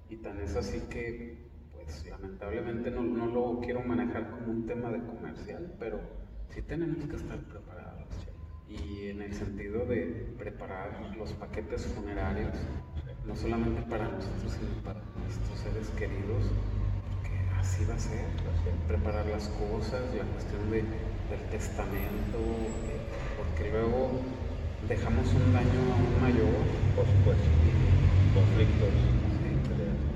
Y tan es así que, pues lamentablemente no, no lo quiero manejar como un tema de comercial, pero sí tenemos que estar preparados. Y en el sentido de preparar los paquetes funerarios, no solamente para nosotros, sino para nuestros seres queridos, así va a ser, preparar las cosas, la cuestión de, del testamento, porque luego dejamos un daño aún mayor. Por supuesto, conflictos.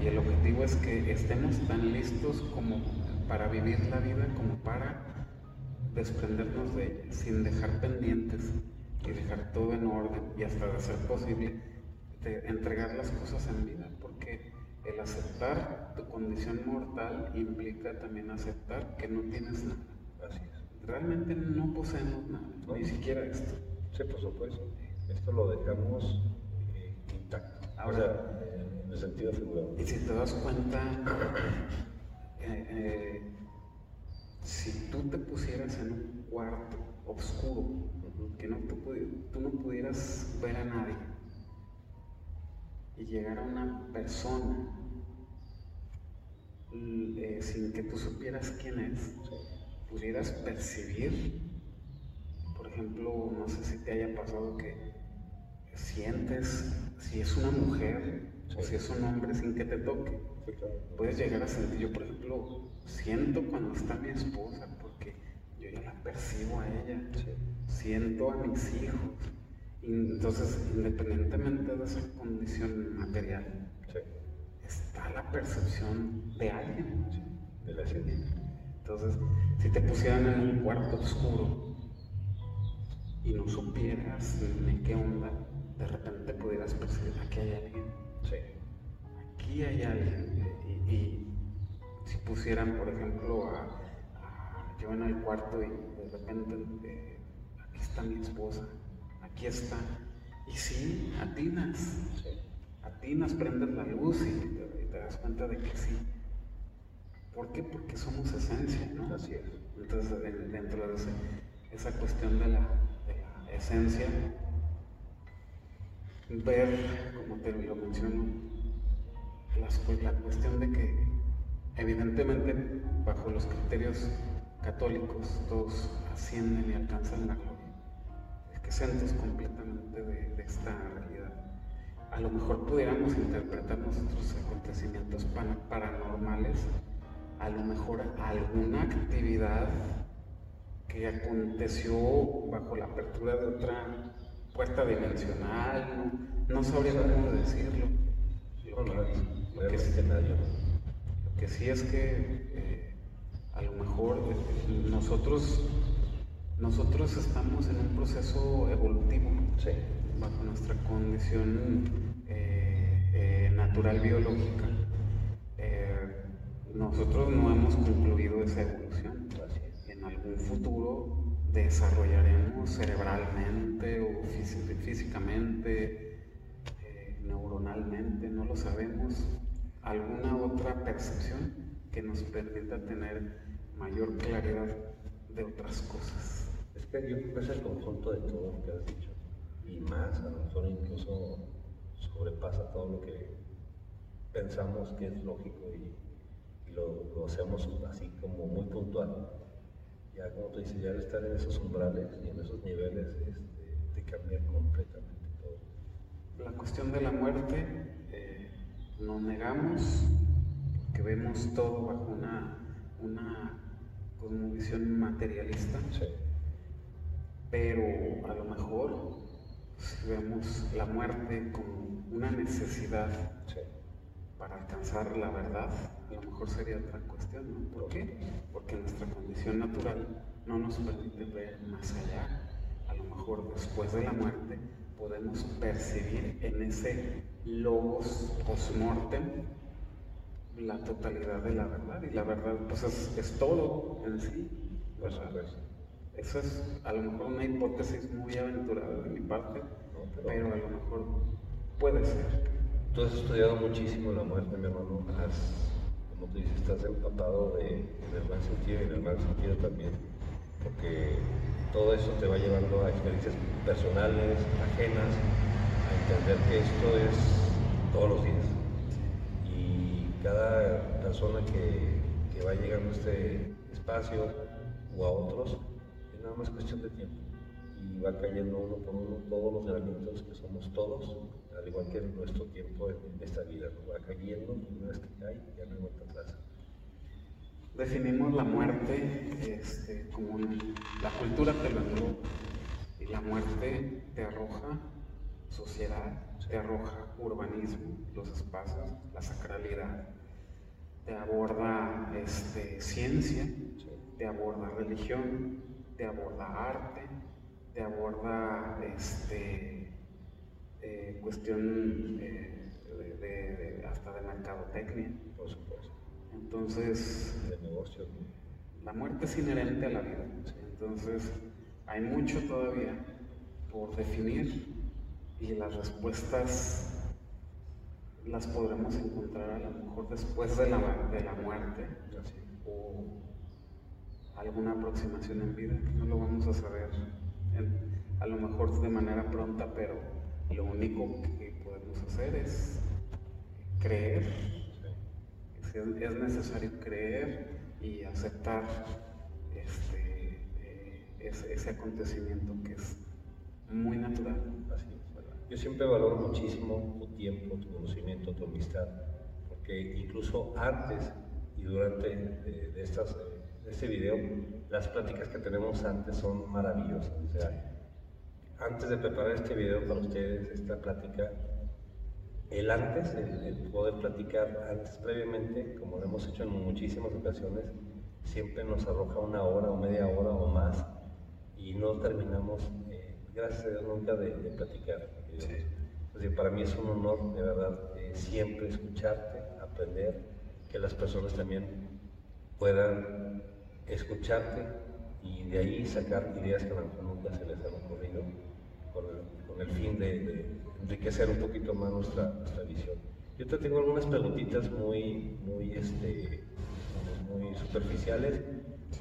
Y el objetivo es que estemos tan listos como para vivir la vida como para desprendernos de ella, sin dejar pendientes y dejar todo en orden y hasta de ser posible de entregar las cosas en vida, porque el aceptar tu condición mortal implica también aceptar que no tienes nada. Así es. Realmente no poseemos nada, ni siquiera esto. Sí, por supuesto. Esto lo dejamos eh, intacto. o sea, en el sentido figurado. Y si te das cuenta, eh, eh, si tú te pusieras en un cuarto oscuro, que no, tú, tú no pudieras ver a nadie, y llegara una persona eh, sin que tú supieras quién es, pudieras percibir, ejemplo, no sé si te haya pasado que sientes si es una mujer o si es un hombre sin que te toque. Puedes llegar a sentir, yo por ejemplo, siento cuando está mi esposa porque yo ya la percibo a ella, siento a mis hijos. entonces, independientemente de esa condición material, está la percepción de alguien, de la Entonces, si te pusieran en un cuarto oscuro y no supieras ni qué onda, de repente pudieras percibir, aquí hay alguien. Sí. Aquí hay alguien. Y, si pusieran, por ejemplo, a, yo en el cuarto y de repente, eh, aquí está mi esposa, aquí está. Y sí, atinas. Sí. Atinas, prendes la luz y te, das cuenta de que sí. ¿Por qué? Porque somos esencia, ¿no? Así es. Entonces, dentro de esa cuestión de de la esencia, ver, como te lo menciono, la cuestión de que evidentemente bajo los criterios católicos todos ascienden y alcanzan la gloria, exentos completamente de, esta realidad. A lo mejor pudiéramos interpretar nosotros acontecimientos paranormales, a lo mejor alguna actividad que aconteció bajo la apertura de otra puerta dimensional, no, sabría cómo decirlo. Lo que, sí, lo que sí es que eh, a lo mejor eh, nosotros, nosotros estamos en un proceso evolutivo bajo nuestra condición eh, natural biológica. nosotros no hemos concluido esa evolución. Algún futuro desarrollaremos cerebralmente o físicamente, eh, neuronalmente, no lo sabemos, alguna otra percepción que nos permita tener mayor claridad de otras cosas. Es que yo creo que es el conjunto de todo lo que has dicho. Y más, a lo mejor incluso sobrepasa todo lo que pensamos que es lógico y, lo hacemos así como muy puntual ya como tú dices, ya al estar en esos umbrales y en esos niveles este, te cambia completamente todo. La cuestión de la muerte, eh, nos negamos, que vemos todo bajo una, una cosmovisión materialista, pero a lo mejor si vemos la muerte como una necesidad para alcanzar la verdad, a lo mejor sería otra cuestión, ¿no? ¿Por qué? Porque nuestra condición natural no nos permite ver más allá. A lo mejor después de la muerte podemos percibir en ese logos post-mortem la totalidad de la verdad. Y la verdad, pues es, todo en sí, ¿verdad? Eso es a lo mejor una hipótesis muy aventurada de mi parte, pero a lo mejor puede ser. Tú has estudiado muchísimo la muerte, mi hermano. Como tú dices, estás empapado de, en el buen sentido y en el mal sentido también, porque todo eso te va llevando a experiencias personales, ajenas, a entender que esto es todos los días. Y cada persona que, que va llegando a este espacio o a otros, es nada más cuestión de tiempo. Y va cayendo uno por uno todos los granitos que somos todos al igual que nuestro tiempo en esta vida, va cayendo y una vez que cae ya no hay vuelta atrás. Definimos la muerte este, como la cultura te lo y la muerte te arroja sociedad, te arroja urbanismo, los espacios, la sacralidad, te aborda este, ciencia, te aborda religión, te aborda arte, te aborda este, eh, cuestión eh, de, hasta de mercadotecnia. Por supuesto. Entonces, de negocio. La muerte es inherente a la vida. Entonces, hay mucho todavía por definir y las respuestas las podremos encontrar a lo mejor después de la, de la muerte o alguna aproximación en vida, no lo vamos a saber a lo mejor de manera pronta, pero lo único que podemos hacer es creer, es necesario creer y aceptar este, eh, ese, acontecimiento que es muy natural. Yo siempre valoro muchísimo tu tiempo, tu conocimiento, tu amistad, porque incluso antes y durante de, estas, este video, las pláticas que tenemos antes son maravillosas. O sea, antes de preparar este video para ustedes, esta plática, el antes, el, poder platicar antes previamente, como lo hemos hecho en muchísimas ocasiones, siempre nos arroja una hora o media hora o más y no terminamos, eh, gracias a Dios, nunca de, platicar. para mí es un honor, de verdad, eh, siempre escucharte, aprender, que las personas también puedan escucharte y de ahí sacar ideas que nunca se les han ocurrido con el, fin de, enriquecer un poquito más nuestra, nuestra, visión. Yo te tengo algunas preguntitas muy, muy, este, muy superficiales,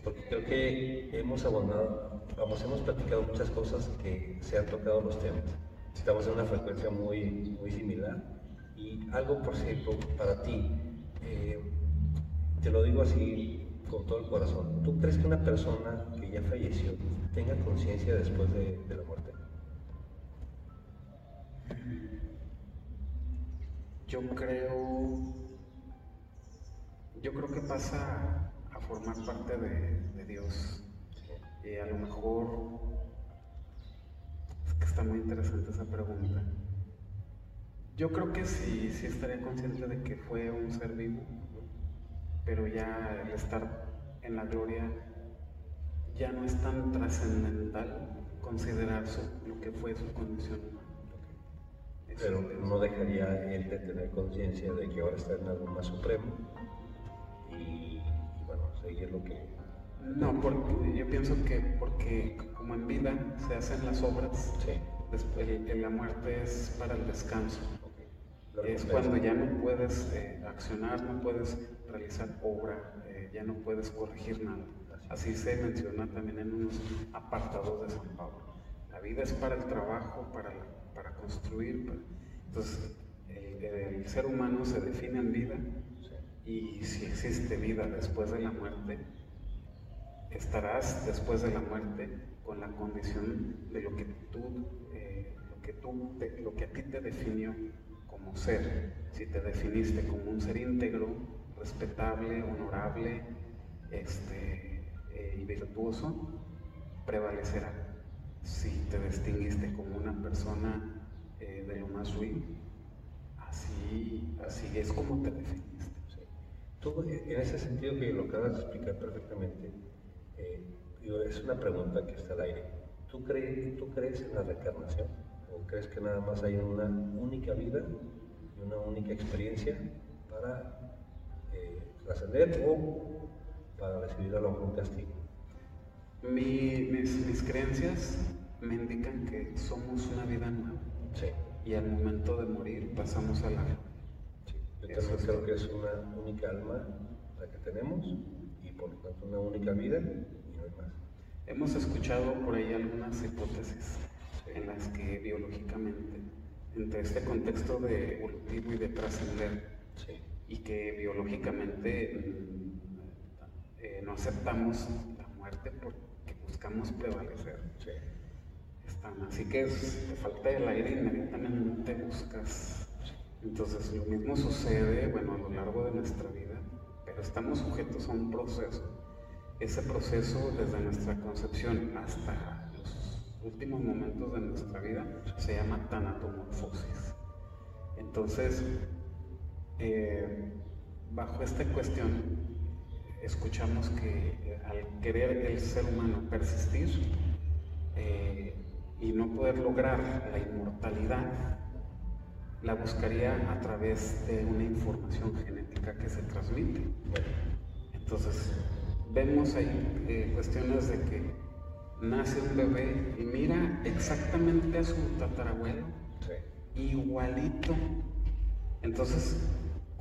porque creo que hemos abordado, vamos, hemos platicado muchas cosas que se han tocado los temas. Estamos en una frecuencia muy, muy similar. Y algo, por cierto, para ti, eh, te lo digo así con todo el corazón. ¿Tú crees que una persona que ya falleció tenga conciencia después de, de la muerte? Yo creo, yo creo que pasa a formar parte de, Dios. Y a lo mejor, es que está muy interesante esa pregunta. Yo creo que sí, sí estaría consciente de que fue un ser vivo, pero ya el estar en la gloria ya no es tan trascendental considerar lo que fue su condición. Pero no dejaría él de tener conciencia de que ahora está en algo más supremo y, bueno, seguir lo que... No, porque yo pienso que porque como en vida se hacen las obras, después, la muerte es para el descanso. Es cuando ya no puedes eh, accionar, no puedes realizar obra, eh, ya no puedes corregir nada. Así se menciona también en unos apartados de San Pablo. La vida es para el trabajo, para para construir. Entonces, el, ser humano se define en vida y si existe vida después de la muerte, estarás después de la muerte con la condición de lo que tú, eh, lo que tú, lo que a ti te definió como ser. Si te definiste como un ser íntegro, respetable, honorable, este, eh, y virtuoso, prevalecerá si te distinguiste como una persona eh, de lo más ruin, así, así es como te definiste. Tú, en ese sentido que lo acabas de explicar perfectamente, eh, es una pregunta que está al aire. ¿Tú crees, ¿Tú crees en la reencarnación? ¿O crees que nada más hay una única vida y una única experiencia para trascender o para recibir a lo mejor un castigo? mis, mis creencias me indican que somos una vida nueva. Sí. Y al momento de morir pasamos a la sí. Yo también creo que es una única alma la que tenemos y por lo tanto una única vida y no hay más. Hemos escuchado por ahí algunas hipótesis en las que biológicamente, entre este contexto de evolutivo y de trascender, y que biológicamente mm, eh, no aceptamos la muerte porque buscamos prevalecer. Así que te falta el aire inmediatamente buscas. Entonces lo mismo sucede, bueno, a lo largo de nuestra vida, pero estamos sujetos a un proceso. Ese proceso desde nuestra concepción hasta los últimos momentos de nuestra vida se llama tanatomorfosis. Entonces, eh, bajo esta cuestión, escuchamos que al querer el ser humano persistir, eh, y no poder lograr la inmortalidad, la buscaría a través de una información genética que se transmite. Entonces, vemos ahí eh, cuestiones de que nace un bebé y mira exactamente a su tatarabuelo, igualito Entonces,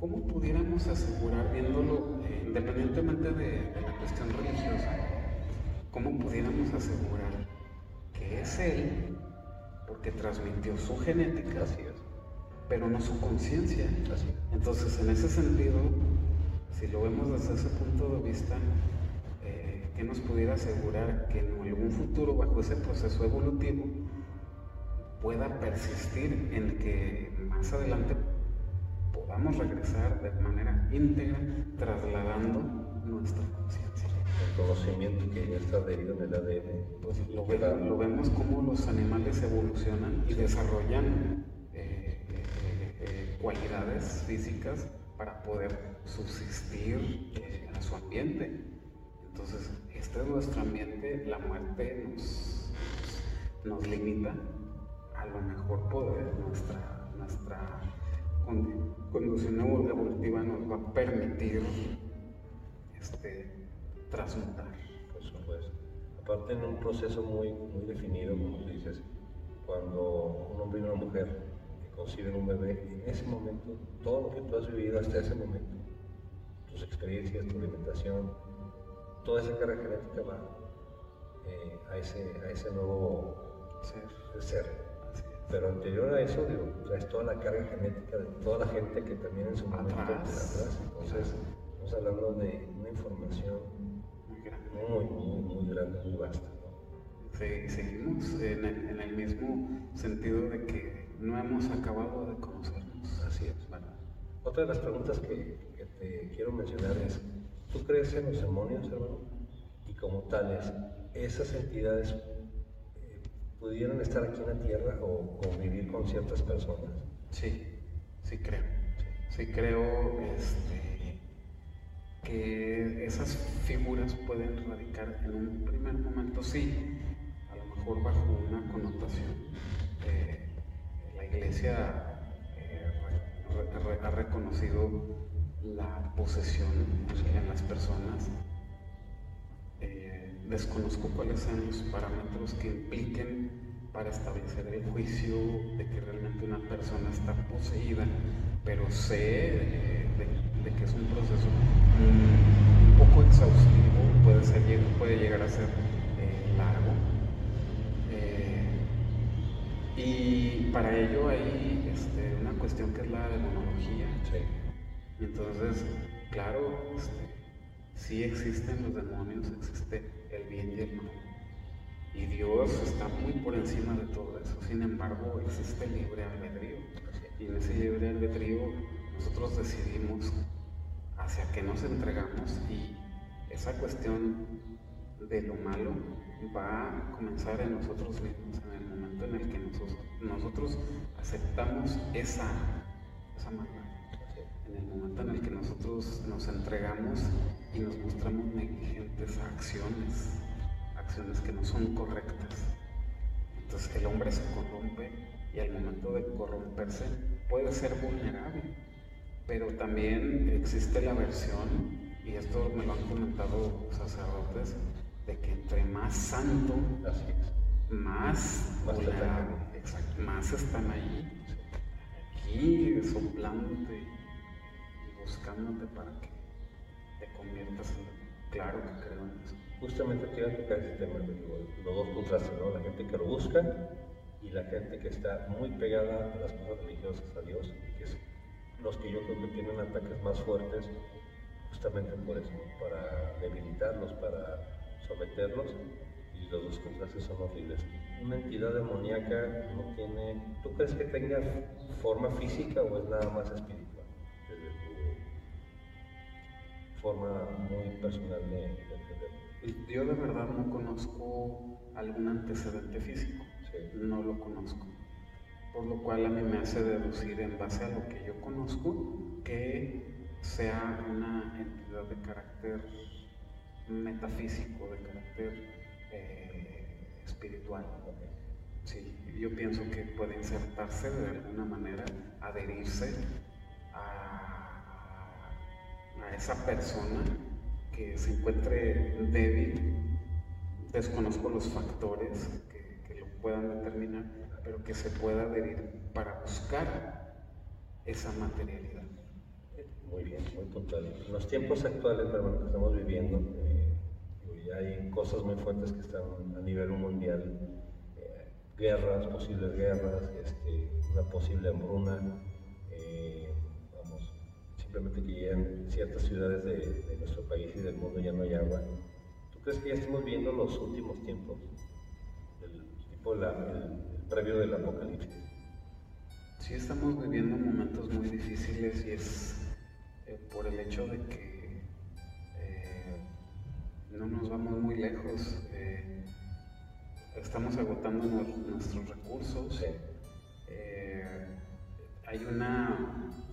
¿cómo pudiéramos asegurar, viéndolo eh, independientemente de, la cuestión religiosa, cómo pudiéramos asegurar que es Él, porque transmitió su genética, pero no su conciencia? Entonces, en ese sentido, si lo vemos desde ese punto de vista, eh, ¿qué nos pudiera asegurar que en algún futuro, bajo ese proceso evolutivo, pueda persistir en que más adelante podamos regresar de manera íntegra, trasladando nuestra conciencia. El conocimiento que ya está adherido en el ADN. Pues lo, lo vemos como los animales evolucionan y desarrollan eh, eh, eh, cualidades físicas para poder subsistir a su ambiente. Entonces, este es nuestro ambiente, la muerte nos, nos limita, a lo mejor poder nuestra, nuestra conducción evolutiva nos va a permitir este, transmutar. Por supuesto. Aparte en un proceso muy, muy definido, como tú dices, cuando un hombre y una mujer conciben un bebé, en ese momento, todo lo que tú has vivido hasta ese momento, tus experiencias, tu alimentación, toda esa carga genética va eh, a, ese, a ese nuevo ser. ser pero anterior a eso, digo, traes toda la carga genética de toda la gente que también en su momento atrás. Entonces, estamos hablando de una información muy, muy, muy grande, muy vasta. Sí, seguimos en el, en el, mismo sentido de que no hemos acabado de conocernos. Así es. Bueno. Otra de las preguntas que, que te quiero mencionar es, ¿tú crees en los demonios, hermano? Y como tales, esas entidades pudieran estar aquí en la tierra o convivir con ciertas personas? Sí, sí creo. Sí, creo este, que esas figuras pueden radicar en un primer momento, sí, a lo mejor bajo una connotación. Eh, la iglesia eh, ha reconocido la posesión en las personas desconozco cuáles son los parámetros que impliquen para establecer el juicio de que realmente una persona está poseída, pero sé eh, de, que es un proceso un poco exhaustivo, puede, ser, puede llegar a ser eh, largo. Eh, y para ello hay este, una cuestión que es la demonología. Entonces, claro, este, sí existen los demonios, existe el bien y el mal. Y Dios está muy por encima de todo eso. Sin embargo, existe libre albedrío. Y en ese libre albedrío nosotros decidimos hacia qué nos entregamos y esa cuestión de lo malo va a comenzar en nosotros mismos, en el momento en el que nosotros, aceptamos esa, esa maldad en el momento en el que nosotros nos entregamos y nos mostramos negligentes a acciones, acciones que no son correctas. Entonces el hombre se corrompe y al momento de corromperse puede ser vulnerable, pero también existe la versión, y esto me lo han comentado sacerdotes, de que entre más santo, más, vulnerable, más están ahí, aquí soplándote buscándote para que te conviertas en claro que creo en eso. Justamente a tocar ese tema, los dos contrastes, ¿no? La gente que lo busca y la gente que está muy pegada a las cosas religiosas, a Dios, que es los que yo creo que tienen ataques más fuertes justamente por eso, para debilitarlos, para someterlos, y los dos contrastes son horribles. Una entidad demoníaca no tiene, ¿tú crees que tenga forma física o es nada más espiritual? Forma muy personal de, entender. Yo de verdad no conozco algún antecedente físico, no lo conozco. Por lo cual a mí me hace deducir en base a lo que yo conozco que sea una entidad de carácter metafísico, de carácter eh, espiritual. Sí, yo pienso que puede insertarse de alguna manera, adherirse a a esa persona que se encuentre débil. Desconozco los factores que, lo puedan determinar, pero que se pueda adherir para buscar esa materialidad. Muy bien, muy puntual. En los tiempos actuales, que estamos viviendo, eh, hay cosas muy fuertes que están a nivel mundial. Eh, guerras, posibles guerras, este, una posible hambruna, eh, simplemente que ya en ciertas ciudades de, nuestro país y del mundo ya no hay agua. ¿Tú crees que ya estamos viendo los últimos tiempos? El, tipo el previo del apocalipsis. Sí, estamos viviendo momentos muy difíciles y es eh, por el hecho de que eh, no nos vamos muy lejos. Eh, estamos agotando nuestros recursos. hay una,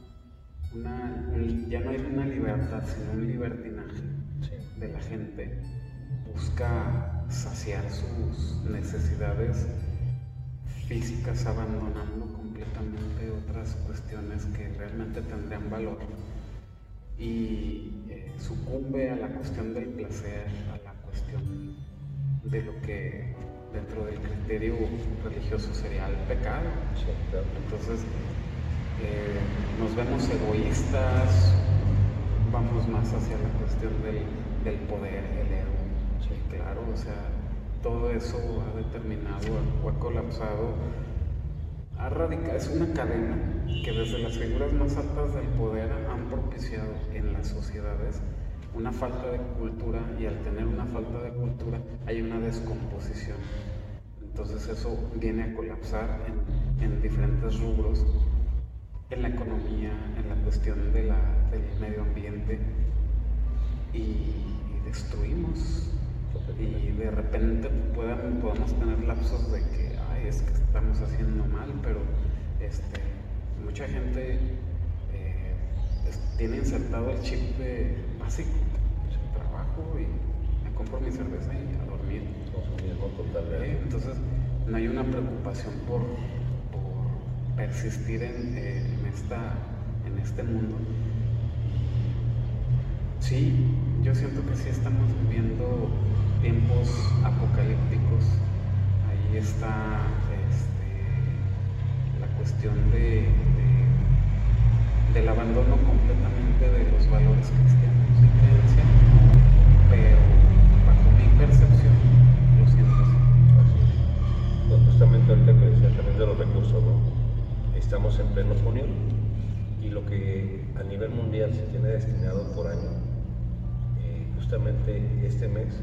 ya no hay una libertad, sino un libertinaje de la gente. Busca saciar sus necesidades físicas abandonando completamente otras cuestiones que realmente tendrían valor y eh, sucumbe a la cuestión del placer, a la cuestión de lo que dentro del criterio religioso sería el pecado. Entonces nos vemos egoístas, vamos más hacia la cuestión del, poder, el ego. claro, o sea, todo eso ha determinado o ha colapsado es una cadena que desde las figuras más altas del poder han propiciado en las sociedades una falta de cultura y al tener una falta de cultura hay una descomposición. Entonces eso viene a colapsar en, diferentes rubros, en la economía, en la cuestión de la, del medio ambiente y, destruimos. Y de repente podemos tener lapsos de que es que estamos haciendo mal, pero este, mucha gente eh, tiene insertado el chip de básico, el trabajo y me compro mi cerveza y a dormir. Eh, entonces, no hay una preocupación por, persistir en, esta, en este mundo. Sí, yo siento que sí estamos viviendo tiempos apocalípticos está este, la cuestión de, del abandono completamente de los valores cristianos y creencia, pero bajo mi percepción lo siento así. Pues justamente ahorita que decía también de los recursos, ¿no? Estamos en pleno junio y lo que a nivel mundial se tiene destinado por año, eh, justamente este mes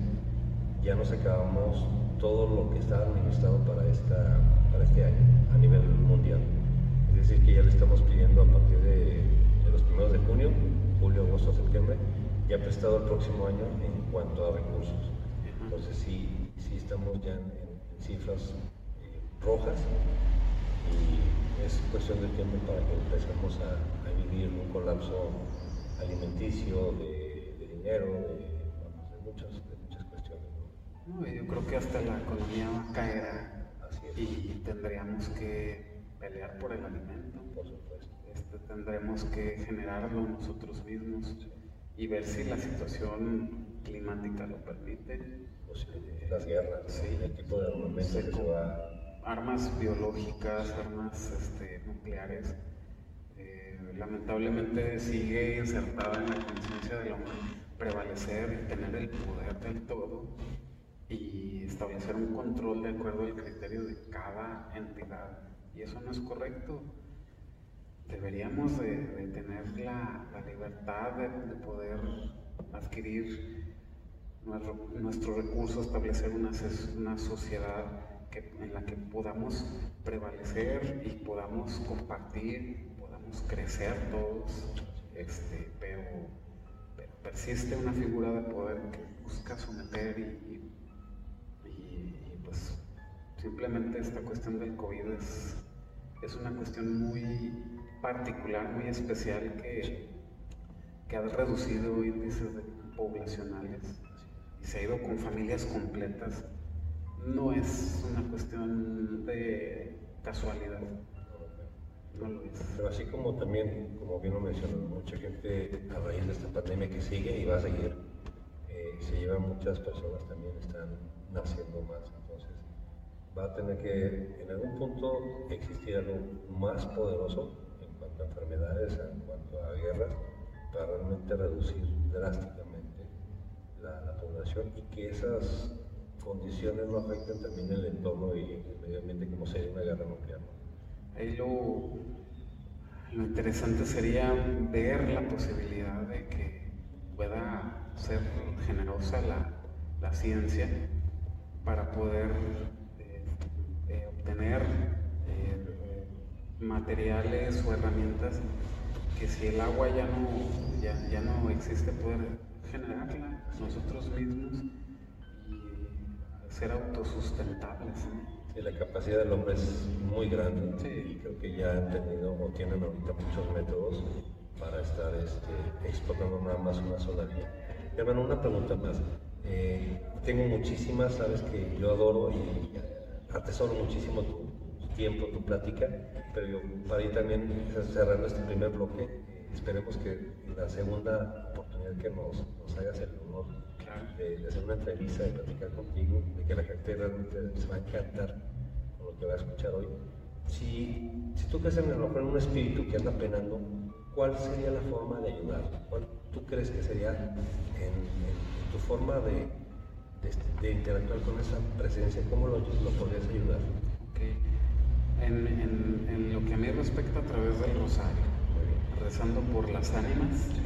ya nos acabamos todo lo que está administrado para, esta, para este año a nivel mundial. Es decir, que ya le estamos pidiendo a partir de, los primeros de junio, julio, agosto, septiembre, ya prestado el próximo año en cuanto a recursos. Entonces sí, sí estamos ya en, cifras eh, rojas es cuestión de tiempo para que empecemos a, vivir un colapso alimenticio, de, dinero, de, de muchas yo creo que hasta la economía va a caer y tendríamos que pelear por el alimento, por supuesto. Este, tendremos que generarlo nosotros mismos y ver si la situación climática lo permite. Pues las guerras, sí. el tipo de armamento que se va... Armas biológicas, armas este, nucleares. Eh, lamentablemente sigue insertada en la conciencia del hombre prevalecer y tener el poder del todo y establecer un control de acuerdo al criterio de cada entidad. Y eso no es correcto. Deberíamos de, tener la, libertad de, poder adquirir nuestro, recurso, establecer una, una sociedad en la que podamos prevalecer y podamos compartir, podamos crecer todos, este, pero, persiste una figura de poder que busca someter y pues simplemente esta cuestión del COVID es, es una cuestión muy particular, muy especial que, que ha reducido índices poblacionales y se ha ido con familias completas. No es una cuestión de casualidad. No lo es. Pero así como también, como bien lo mencionó, mucha gente a raíz de esta pandemia que sigue y va a seguir, eh, se llevan muchas personas también están naciendo más va a tener que en algún punto existir algo más poderoso en cuanto a enfermedades, en cuanto a guerras, para realmente reducir drásticamente la población y que esas condiciones no afecten también el entorno y el medio ambiente como sería una guerra nuclear. Ahí lo, lo interesante sería ver la posibilidad de que pueda ser generosa la, la ciencia para poder eh, eh, obtener eh, materiales o herramientas que si el agua ya no, ya, ya no existe, poder generarla nosotros mismos ser autosustentables. Sí, la capacidad del hombre es muy grande y creo que ya han tenido o tienen ahorita muchos métodos para estar este, explotando nada más una sola vía. Hermano, una pregunta más. Eh, tengo muchísimas, sabes que yo adoro y atesoro muchísimo tu tiempo, tu plática, pero yo para ir también cerrando este primer bloque, eh, esperemos que la segunda oportunidad que nos, nos hagas el honor de, de, hacer una entrevista, de platicar contigo, de que la gente realmente se va a encantar con lo que va a escuchar hoy. Si, si tú crees en, en un espíritu que anda penando, ¿cuál sería la forma de ayudar? ¿Cuál tú crees que sería en, en tu forma de, de, de, interactuar con esa presencia? ¿Cómo lo, lo podrías ayudar? Okay. En, en, en, lo que a mí respecta a través del rosario, rezando por las ánimas, sí.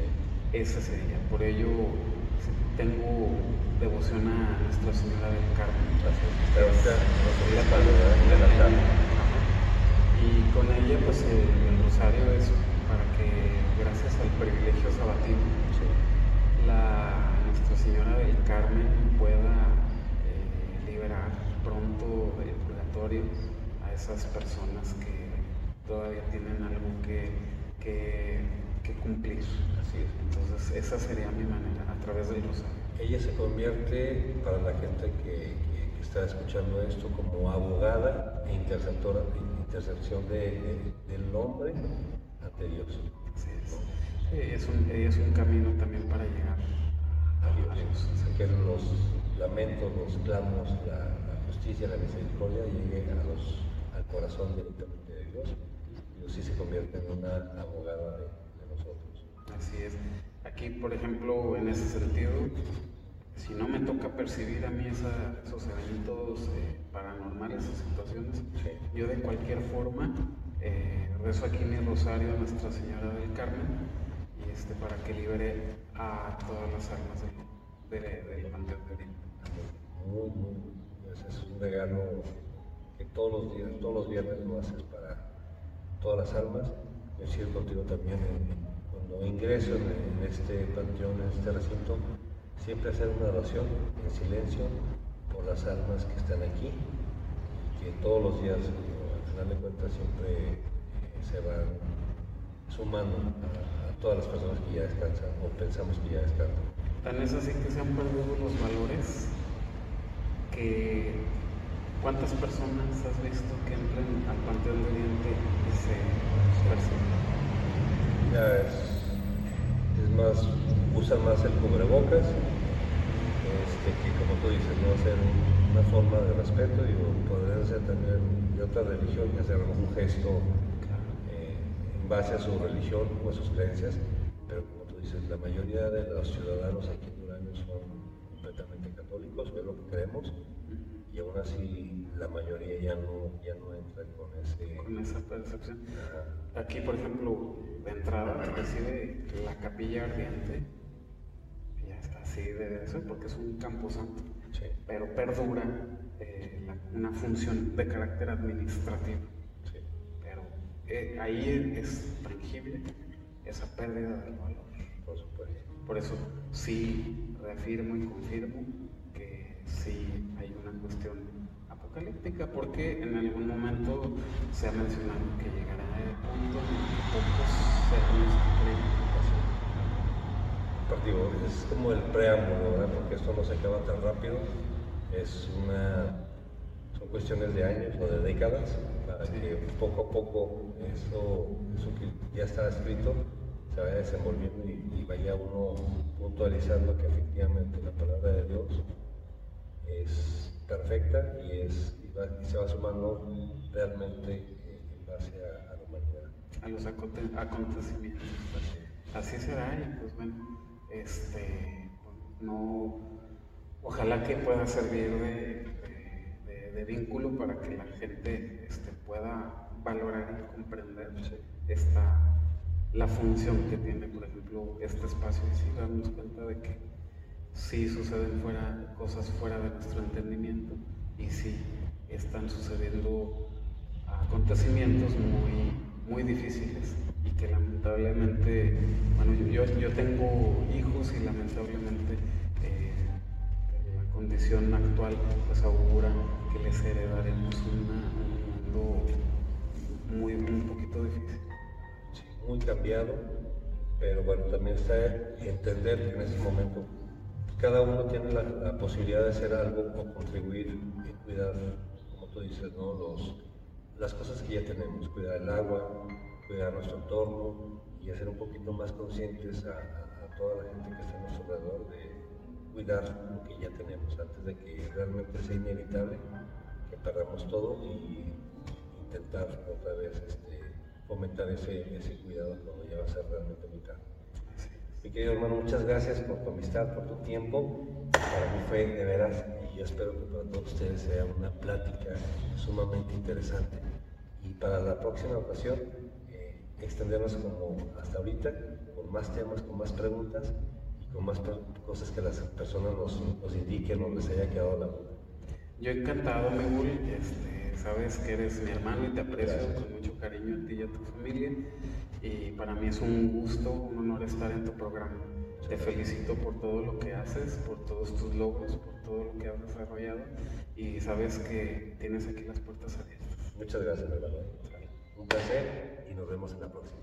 ese sería. Por ello tengo devoción a Nuestra Señora del Carmen. Gracias. Y con ella, pues el, el, rosario es para que, gracias al privilegio sabatino, sí. la Nuestra Señora del Carmen pueda eh, liberar pronto del purgatorio a esas personas que todavía tienen algo que, que, que cumplir. Así es. Entonces, esa sería mi manera, a través del rosario. Ella se convierte, para la gente que, que, que está escuchando esto, como abogada e interceptora, intercepción de, de, del hombre ante Dios. Así es. Sí, es, un, es un camino también para llegar a Dios. A Dios. Que los lamentos, los clamos, la, la, justicia, la misericordia lleguen a los, al corazón directamente de Dios. Dios sí se convierte en una abogada de, nosotros. Así es. Aquí, por ejemplo, en ese sentido, si no me toca percibir a mí esa, esos eventos eh, paranormales o situaciones, sí. yo de cualquier forma eh, rezo aquí mi rosario a Nuestra Señora del Carmen y este, para que libere a todas las almas del, de, de, de Panteón de. Muy, muy, ese es un regalo que todos los días, todos los viernes lo haces para todas las almas. Yo sigo contigo también en, ingreso en, este panteón, en este recinto, siempre hacer una oración en silencio por las almas que están aquí que todos los días, al final de cuentas, siempre eh, se van sumando a, a, todas las personas que ya descansan o pensamos que ya descansan. Tan es así que se han perdido los valores que ¿cuántas personas has visto que entran al Panteón de Oriente y se persiguen? Ya es más, usan más el cubrebocas, este, que como tú dices, no hacer una forma de respeto, y podrían ser también de otra religión y hacer un gesto eh, en base a su religión o a sus creencias, pero como tú dices, la mayoría de los ciudadanos aquí en Durango son completamente católicos, es lo que creemos, y aún así la mayoría ya no, ya no entran con, ese, con esa percepción. Aquí, por ejemplo, de entrada recibe la capilla ardiente, ya está así de eso, porque es un campo santo, sí. pero perdura eh, la, una función de carácter administrativo. Sí. Pero eh, ahí es tangible esa pérdida del valor. Por supuesto. Por eso sí reafirmo y confirmo sí hay una cuestión apocalíptica, porque en algún momento se ha mencionado que llegará el punto en que pocos seres. Digo, es como el preámbulo, ¿verdad? porque esto no se acaba tan rápido, es una, son cuestiones de años o de décadas, para sí. que poco a poco eso, eso que ya está escrito se vaya desenvolviendo y, y, vaya uno puntualizando que efectivamente la palabra de Dios es perfecta y, es, y, va, y se va sumando realmente en base a, a, la humanidad. a los acontecimientos. Así será y pues bueno, este, no, ojalá que pueda servir de, de, vínculo para que la gente este, pueda valorar y comprender esta, la función que tiene, por ejemplo, este espacio y sí darnos cuenta de que sí suceden fuera, cosas fuera de nuestro entendimiento y sí están sucediendo acontecimientos muy, muy difíciles y que lamentablemente, bueno, yo, yo tengo hijos y lamentablemente eh, la condición actual pues augura que les heredaremos un mundo muy, un poquito difícil. muy cambiado, pero bueno, también está entender en ese momento cada uno tiene la, posibilidad de hacer algo o contribuir y cuidar, como tú dices, ¿no? Los, las cosas que ya tenemos, cuidar el agua, cuidar nuestro entorno y hacer un poquito más conscientes a, toda la gente que está a nuestro alrededor de cuidar lo que ya tenemos antes de que realmente sea inevitable que perdamos todo y intentar otra vez este, fomentar ese, ese cuidado cuando ya va a ser realmente muy. Mi querido hermano, muchas gracias por tu amistad, por tu tiempo. Para mí fue de veras y yo espero que para todos ustedes sea una plática sumamente interesante. Y para la próxima ocasión, eh, extendernos como hasta ahorita, con más temas, con más preguntas y con más cosas que las personas nos, nos indiquen o les haya quedado la duda. Yo encantado, Megul. Este, sabes que eres mi hermano y te aprecio con mucho cariño a ti y a tu familia y para mí es un gusto, un honor estar en tu programa. Te felicito por todo lo que haces, por todos tus logros, por todo lo que has desarrollado y sabes que tienes aquí las puertas abiertas. Muchas gracias, hermano. Un placer y nos vemos en la próxima.